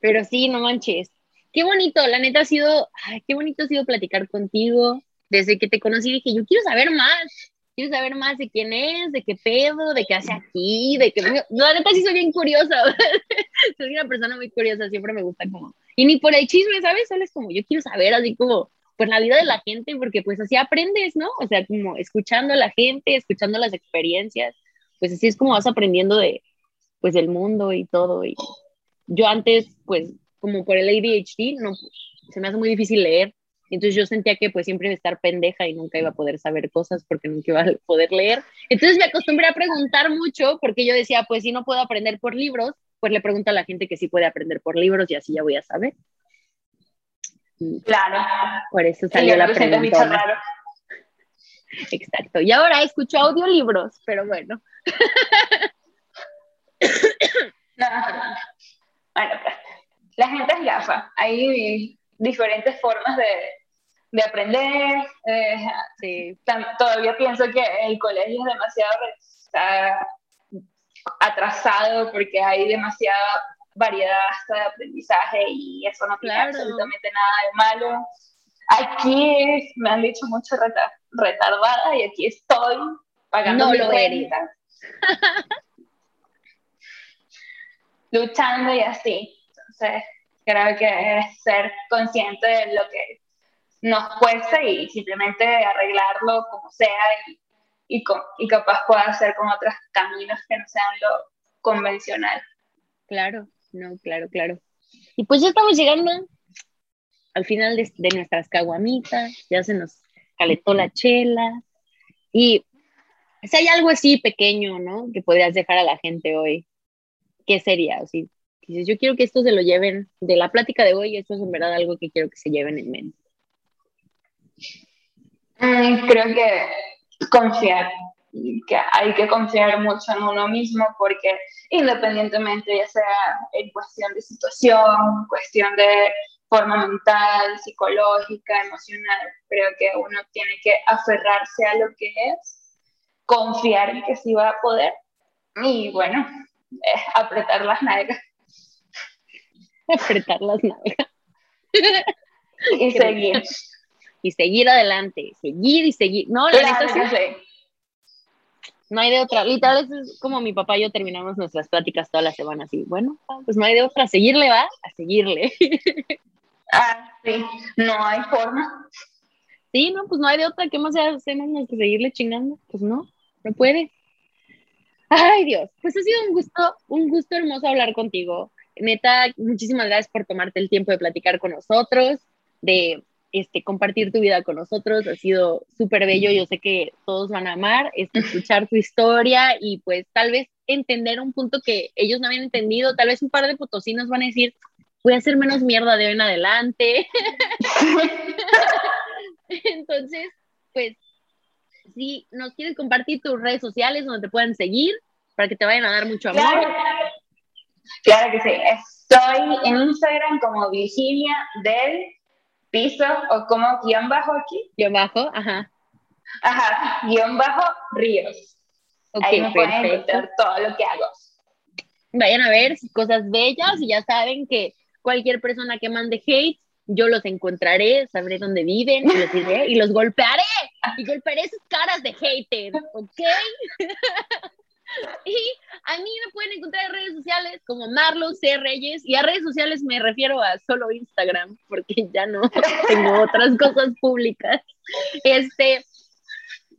pero sí, no manches. Qué bonito, la neta ha sido, ay, qué bonito ha sido platicar contigo. Desde que te conocí dije, yo quiero saber más, quiero saber más de quién es, de qué pedo, de qué hace aquí, de qué... La neta sí soy bien curiosa, soy una persona muy curiosa, siempre me gusta como... Y ni por el chisme, ¿sabes? Solo es como, yo quiero saber así como, pues la vida de la gente, porque pues así aprendes, ¿no? O sea, como escuchando a la gente, escuchando las experiencias, pues así es como vas aprendiendo de, pues del mundo y todo. Y yo antes, pues como por el ADHD, no, se me hace muy difícil leer, entonces yo sentía que pues siempre iba a estar pendeja y nunca iba a poder saber cosas porque nunca iba a poder leer. Entonces me acostumbré a preguntar mucho porque yo decía, pues si no puedo aprender por libros, pues le pregunto a la gente que sí puede aprender por libros y así ya voy a saber. Claro. Por eso salió la pregunta. Exacto. Y ahora escucho audiolibros, pero bueno. no. Bueno, pues, la gente es gafa. Hay diferentes formas de, de aprender. Eh, todavía pienso que el colegio es demasiado atrasado porque hay demasiada variedad hasta de aprendizaje y eso no tiene absolutamente nada de malo. Aquí me han dicho mucho retardada y aquí estoy pagando no lo eres. luchando y así. Entonces, creo que es ser consciente de lo que nos cuesta y simplemente arreglarlo como sea y, y, y capaz pueda hacer con otros caminos que no sean lo convencional. Claro, no, claro, claro. Y pues ya estamos llegando al final de, nuestras caguamitas, ya se nos calentó la chela y si hay algo así pequeño, ¿no? Que podrías dejar a la gente hoy, ¿qué sería? O dices, yo quiero que esto se lo lleven de la plática de hoy, esto es en verdad algo que quiero que se lleven en mente. Mm, creo que confiar, que hay que confiar mucho en uno mismo porque independientemente ya sea en cuestión de situación, cuestión de forma mental, psicológica, emocional, creo que uno tiene que aferrarse a lo que es, confiar en que sí va a poder y bueno, apretar las nalgas. apretar las nalgas. y seguir. Y seguir adelante, seguir y seguir. No, la neta sí. No hay de otra. Literal, es como mi papá y yo terminamos nuestras pláticas todas las semanas y bueno, pues no hay de otra. Seguirle va, a seguirle. Ah, sí, no hay forma. Sí, no, pues no hay de otra. ¿Qué más hacemos más que seguirle chingando? Pues no, no puede. Ay, Dios, pues ha sido un gusto, un gusto hermoso hablar contigo neta, muchísimas gracias por tomarte el tiempo de platicar con nosotros, de este, compartir tu vida con nosotros. Ha sido súper bello. Yo sé que todos van a amar este, escuchar tu historia y pues tal vez entender un punto que ellos no habían entendido. Tal vez un par de potosinos van a decir, voy a hacer menos mierda de hoy en adelante. Entonces, pues, si nos quieres compartir tus redes sociales donde te puedan seguir para que te vayan a dar mucho amor. Claro que sí. Estoy en Instagram como Virginia del piso o como guion bajo aquí. Guión bajo, ajá. Ajá, guion bajo Ríos. Ahí me pueden encontrar todo lo que hago. Vayan a ver cosas bellas y ya saben que cualquier persona que mande hate, yo los encontraré, sabré dónde viven y los y los golpearé y golpearé esas caras de hater, ¿ok? y a mí me pueden encontrar en redes sociales como Marlo C. Reyes, y a redes sociales me refiero a solo Instagram, porque ya no tengo otras cosas públicas. Este,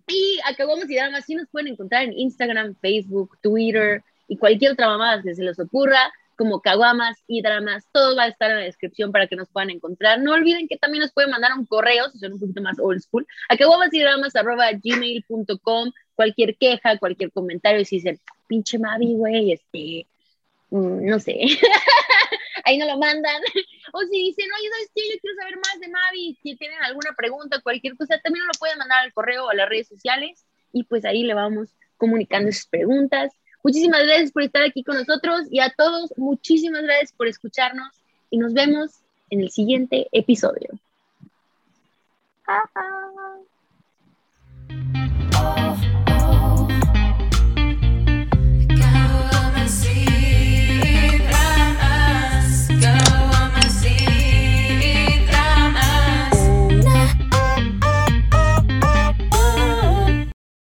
y acabamos y dramas sí nos pueden encontrar en Instagram, Facebook, Twitter y cualquier otra mamada que se les ocurra como caguamas y dramas, todo va a estar en la descripción para que nos puedan encontrar. No olviden que también nos pueden mandar un correo, si son un poquito más old school, a gmail.com cualquier queja, cualquier comentario, si dicen, pinche Mavi, güey, este, mm, no sé, ahí no lo mandan. O si dicen, oye, ¿sabes qué? Yo quiero saber más de Mavi, si tienen alguna pregunta, cualquier cosa, también lo pueden mandar al correo o a las redes sociales y pues ahí le vamos comunicando sus preguntas Muchísimas gracias por estar aquí con nosotros y a todos, muchísimas gracias por escucharnos y nos vemos en el siguiente episodio.